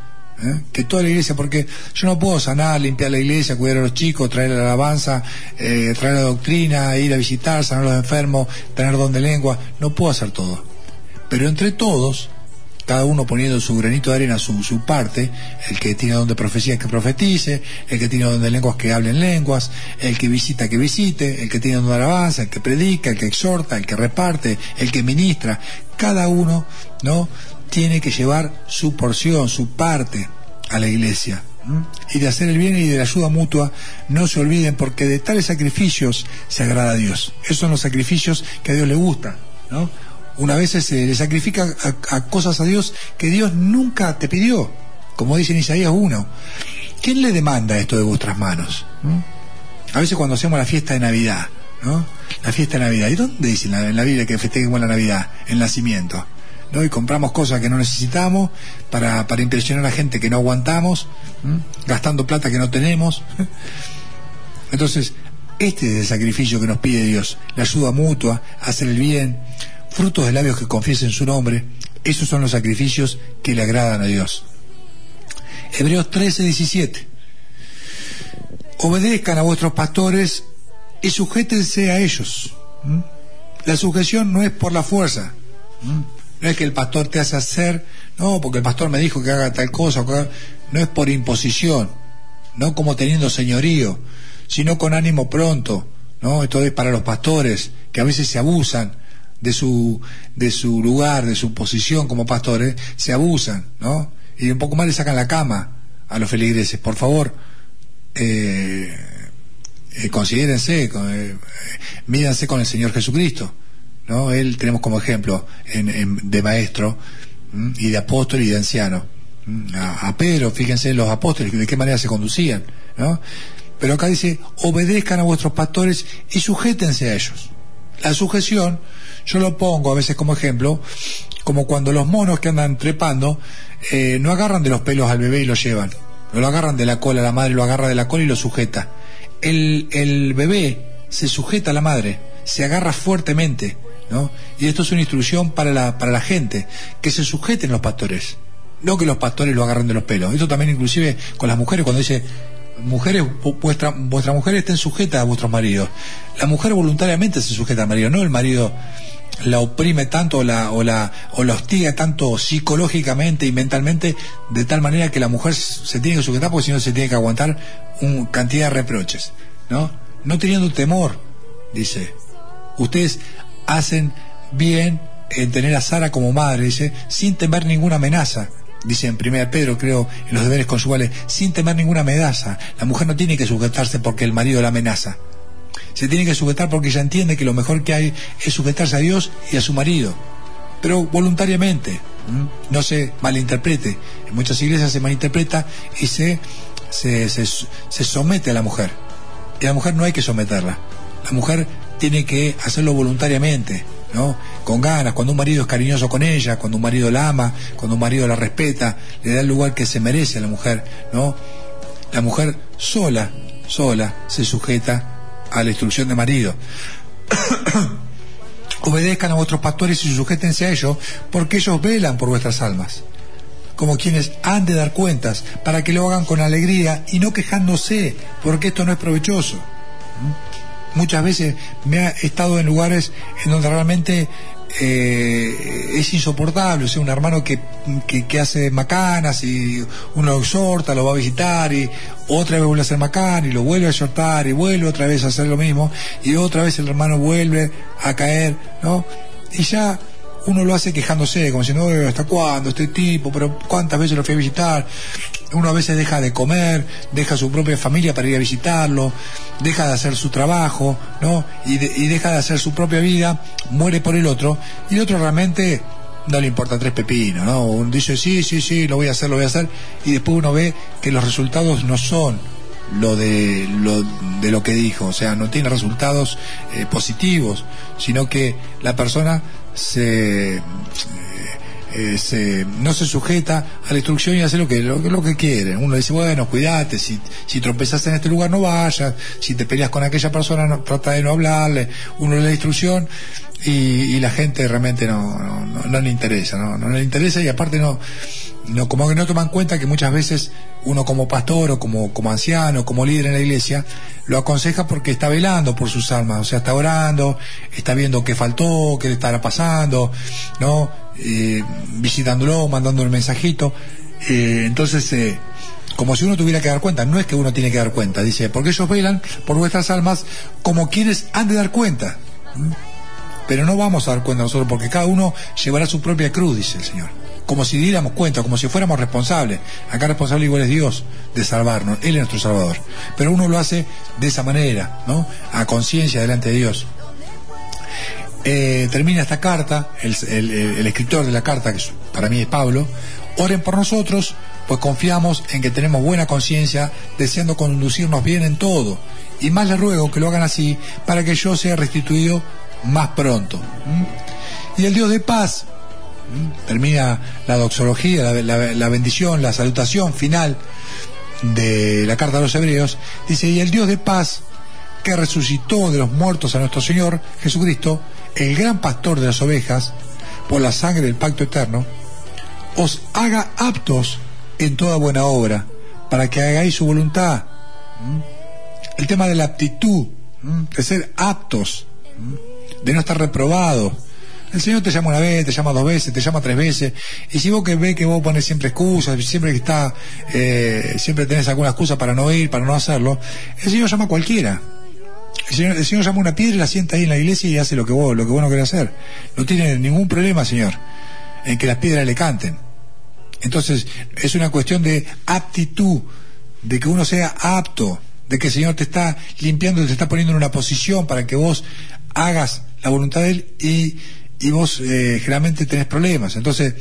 ¿eh? Que toda la iglesia, porque yo no puedo sanar, limpiar la iglesia, cuidar a los chicos, traer la alabanza, eh, traer la doctrina, ir a visitar, sanar a los enfermos, tener don de lengua, no puedo hacer todo. Pero entre todos, cada uno poniendo su granito de arena, su, su parte, el que tiene don de profecía que profetice, el que tiene don de lenguas que hable en lenguas, el que visita que visite, el que tiene don de alabanza, el que predica, el que exhorta, el que reparte, el que ministra, cada uno, ¿no? Tiene que llevar su porción, su parte a la iglesia. Y de hacer el bien y de la ayuda mutua, no se olviden, porque de tales sacrificios se agrada a Dios. Esos son los sacrificios que a Dios le gustan, ¿no? Una vez se le sacrifica a, cosas a Dios que Dios nunca te pidió, como dice en Isaías 1. ¿Quién le demanda esto de vuestras manos? ¿Mm? A veces cuando hacemos la fiesta de Navidad, ¿no? La fiesta de Navidad. ¿Y dónde dice en la, Biblia que festejemos la Navidad? El nacimiento. ¿no? Y compramos cosas que no necesitamos para, para impresionar a gente que no aguantamos, ¿m? gastando plata que no tenemos. Entonces, este es el sacrificio que nos pide Dios, la ayuda mutua, hacer el bien, frutos de labios que confiesen su nombre, esos son los sacrificios que le agradan a Dios. Hebreos 13, 17. Obedezcan a vuestros pastores y sujétense a ellos. La sujeción no es por la fuerza. No es que el pastor te hace hacer, no, porque el pastor me dijo que haga tal cosa, no es por imposición, no como teniendo señorío, sino con ánimo pronto, ¿no? Esto es para los pastores, que a veces se abusan de su, de su lugar, de su posición como pastores, se abusan, ¿no? Y un poco más le sacan la cama a los feligreses. Por favor, eh, eh, considérense, con- eh, mídanse con el Señor Jesucristo, ¿no? Él tenemos como ejemplo en- de maestro y de apóstol y de anciano. A, a Pedro, fíjense los apóstoles, de qué manera se conducían, ¿no? Pero acá dice, obedezcan a vuestros pastores y sujétense a ellos. La sujeción, yo lo pongo a veces como ejemplo, como cuando los monos que andan trepando eh, no agarran de los pelos al bebé y lo llevan, no lo agarran de la cola, la madre lo agarra de la cola y lo sujeta. El, el bebé se sujeta a la madre, se agarra fuertemente, ¿no? Y esto es una instrucción para la, para la gente, que se sujeten los pastores, no que los pastores lo agarren de los pelos. Esto también inclusive con las mujeres cuando dice, mujeres, vuestra, vuestra mujer estén sujetas a vuestros maridos. La mujer voluntariamente se sujeta al marido, no el marido la oprime tanto o la, o la, o la hostiga tanto psicológicamente y mentalmente de tal manera que la mujer se tiene que sujetar porque si no se tiene que aguantar un cantidad de reproches, ¿no? No teniendo temor, dice. Ustedes hacen bien en tener a Sara como madre, dice, sin temer ninguna amenaza. Dice en 1 Pedro, creo, en los deberes conyugales, sin temer ninguna amenaza. La mujer no tiene que sujetarse porque el marido la amenaza se tiene que sujetar porque ella entiende que lo mejor que hay es sujetarse a Dios y a su marido, pero voluntariamente, no se malinterprete. En muchas iglesias se malinterpreta y se, se, se, somete a la mujer. Y a la mujer no hay que someterla. La mujer tiene que hacerlo voluntariamente, ¿no? Con ganas, cuando un marido es cariñoso con ella, cuando un marido la ama, cuando un marido la respeta, le da el lugar que se merece a la mujer, ¿no? La mujer sola, sola, se sujeta a la instrucción de marido. Obedezcan a vuestros pastores y sujétense a ellos, porque ellos velan por vuestras almas, como quienes han de dar cuentas, para que lo hagan con alegría y no quejándose, porque esto no es provechoso. ¿Mm? Muchas veces me he estado en lugares en donde realmente eh, es insoportable, o sea, un hermano que, que, hace macanas y uno lo exhorta, lo va a visitar y otra vez vuelve a hacer macana y lo vuelve a exhortar y vuelve otra vez a hacer lo mismo y otra vez el hermano vuelve a caer, ¿no? Y ya uno lo hace quejándose, como diciendo, ¿hasta cuándo este tipo? Pero ¿cuántas veces lo fui a visitar? Uno a veces deja de comer, deja su propia familia para ir a visitarlo, deja de hacer su trabajo, ¿no? Y, deja de hacer su propia vida, muere por el otro, y el otro realmente no le importa tres pepinos, ¿no? Uno dice, sí, sí, sí, lo voy a hacer, lo voy a hacer, y después uno ve que los resultados no son lo de lo, de lo que dijo, o sea, no tiene resultados eh, positivos, sino que la persona se, eh, se, no se sujeta a la instrucción y hace lo que, lo, que quiere. Uno dice, bueno, cuídate, si, si tropezas en este lugar no vayas, si te peleas con aquella persona no, trata de no hablarle, uno le da la instrucción y, la gente realmente no, no, no, le interesa, no, no le interesa y aparte no, no, como que no toman cuenta que muchas veces uno como pastor o como, como anciano, como líder en la iglesia, lo aconseja porque está velando por sus almas, o sea, está orando, está viendo qué faltó, qué le estará pasando, ¿no? Eh, visitándolo, mandándole un mensajito. Eh, entonces, eh, como si uno tuviera que dar cuenta, no es que uno tiene que dar cuenta, dice, porque ellos velan por vuestras almas como quienes han de dar cuenta. Pero no vamos a dar cuenta nosotros porque cada uno llevará su propia cruz, dice el Señor como si diéramos cuenta, como si fuéramos responsables. Acá responsable igual es Dios de salvarnos, Él es nuestro Salvador. Pero uno lo hace de esa manera, ¿no? A conciencia delante de Dios. Eh, termina esta carta, el, escritor de la carta, que para mí es Pablo, oren por nosotros, pues confiamos en que tenemos buena conciencia, deseando conducirnos bien en todo. Y más le ruego que lo hagan así, para que yo sea restituido más pronto. Y el Dios de paz, termina la doxología, la, bendición, la salutación final de la carta a los hebreos, dice, y el Dios de paz que resucitó de los muertos a nuestro Señor Jesucristo, el gran pastor de las ovejas, por la sangre del pacto eterno, os haga aptos en toda buena obra, para que hagáis su voluntad. ¿Mm? El tema de la aptitud, ¿Mm? de ser aptos, ¿Mm? de no estar reprobados, el Señor te llama una vez, te llama dos veces, te llama tres veces, y si vos que ves que vos pones siempre excusas, siempre que está, eh, siempre tenés alguna excusa para no ir, para no hacerlo, el Señor llama a cualquiera. El Señor, el Señor llama una piedra y la sienta ahí en la iglesia y hace lo que vos, lo que vos no querés hacer. No tiene ningún problema, Señor, en que las piedras le canten. Entonces, es una cuestión de aptitud, de que uno sea apto, de que el Señor te está limpiando, te está poniendo en una posición para que vos hagas la voluntad de Él y y vos eh, generalmente tenés problemas. Entonces,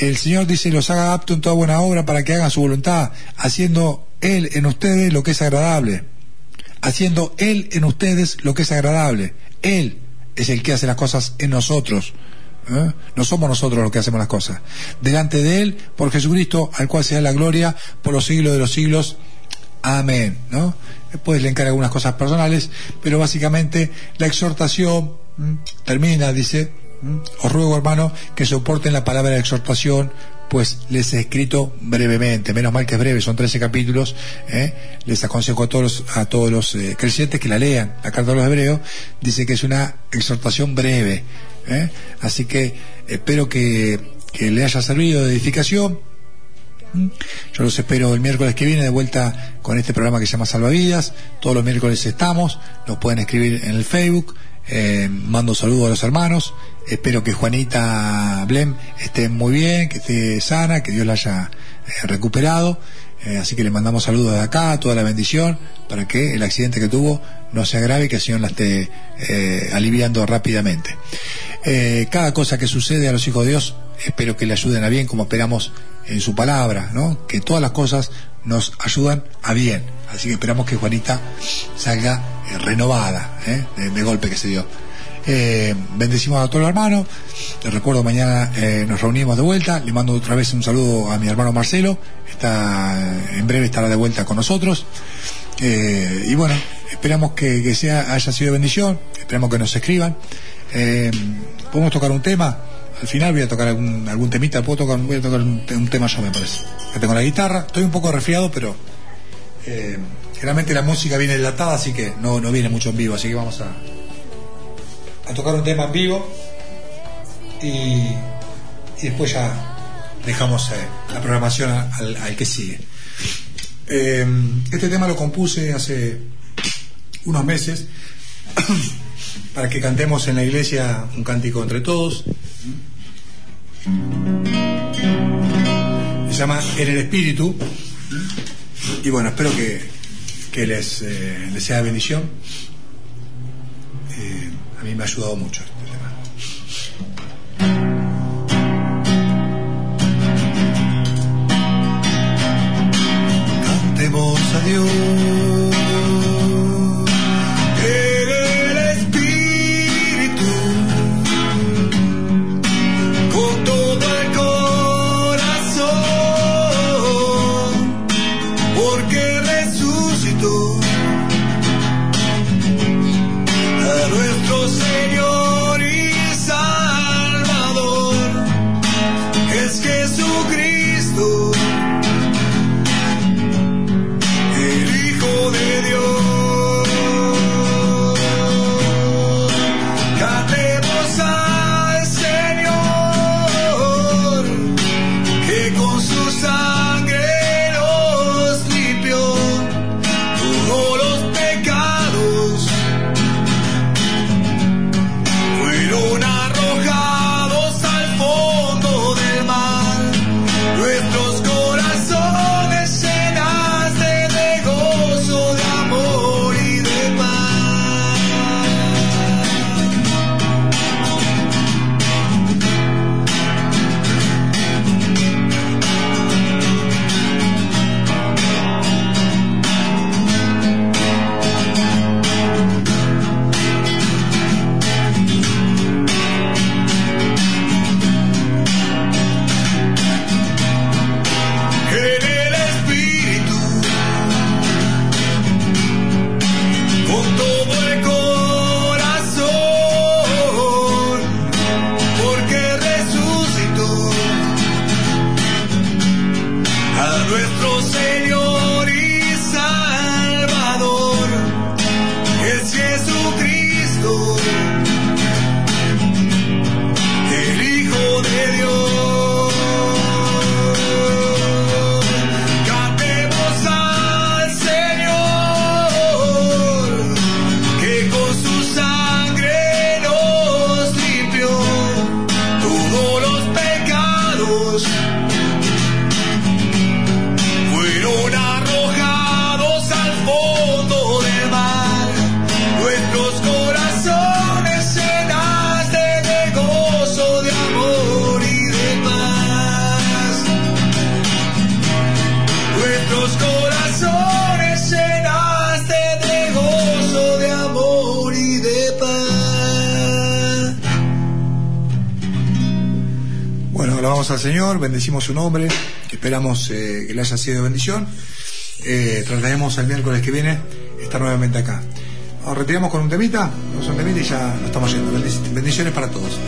el Señor dice, los haga apto en toda buena obra para que hagan su voluntad, haciendo Él en ustedes lo que es agradable. Haciendo Él en ustedes lo que es agradable. Él, es el que hace las cosas en nosotros. ¿eh? No somos nosotros los que hacemos las cosas. Delante de Él, por Jesucristo, al cual sea la gloria por los siglos de los siglos. Amén. ¿no? Después le encarga algunas cosas personales, pero básicamente la exhortación termina, dice. Os ruego hermano que soporten la palabra de exhortación, pues les he escrito brevemente, menos mal que es breve, son 13 capítulos, ¿eh? les aconsejo a todos los, a todos los eh, creyentes que la lean, la carta de los hebreos, dice que es una exhortación breve, ¿eh? así que espero que, que le haya servido de edificación. Yo los espero el miércoles que viene de vuelta con este programa que se llama Salvavidas. Todos los miércoles estamos, nos pueden escribir en el Facebook. Eh, mando saludos a los hermanos. Espero que Juanita Blem esté muy bien, que esté sana, que Dios la haya eh, recuperado. Eh, así que le mandamos saludos de acá, toda la bendición, para que el accidente que tuvo no se agrave y que el Señor la esté eh, aliviando rápidamente. Cada cosa que sucede a los hijos de Dios, espero que le ayuden a bien, como esperamos en su palabra, ¿no? Que todas las cosas nos ayudan a bien. Así que esperamos que Juanita salga eh, renovada, ¿eh? de, golpe que se dio. Eh, bendecimos a todos los hermanos. Les recuerdo, mañana eh, nos reunimos de vuelta. Le mando otra vez un saludo a mi hermano Marcelo. Está, en breve estará de vuelta con nosotros. Y bueno, esperamos que, sea, haya sido bendición. Esperamos que nos escriban. ¿Podemos tocar un tema? Al final voy a tocar algún, algún temita. ¿Puedo tocar, voy a tocar un, un tema yo, me parece. Que tengo la guitarra. Estoy un poco resfriado, pero eh, generalmente la música viene enlatada, así que no, no viene mucho en vivo. Así que vamos a, a tocar un tema en vivo y, y después ya dejamos eh, la programación al, que sigue. Eh, este tema lo compuse hace unos meses para que cantemos en la iglesia un cántico entre todos. Se llama En el Espíritu. Y bueno, espero que, que les, eh, sea bendición. Eh, a mí me ha ayudado mucho este tema. Bendecimos su nombre, esperamos eh, que le haya sido bendición. Eh, trataremos el miércoles que viene estar nuevamente acá. Nos retiramos con un temita, con un temita y ya nos estamos yendo. Bendiciones para todos.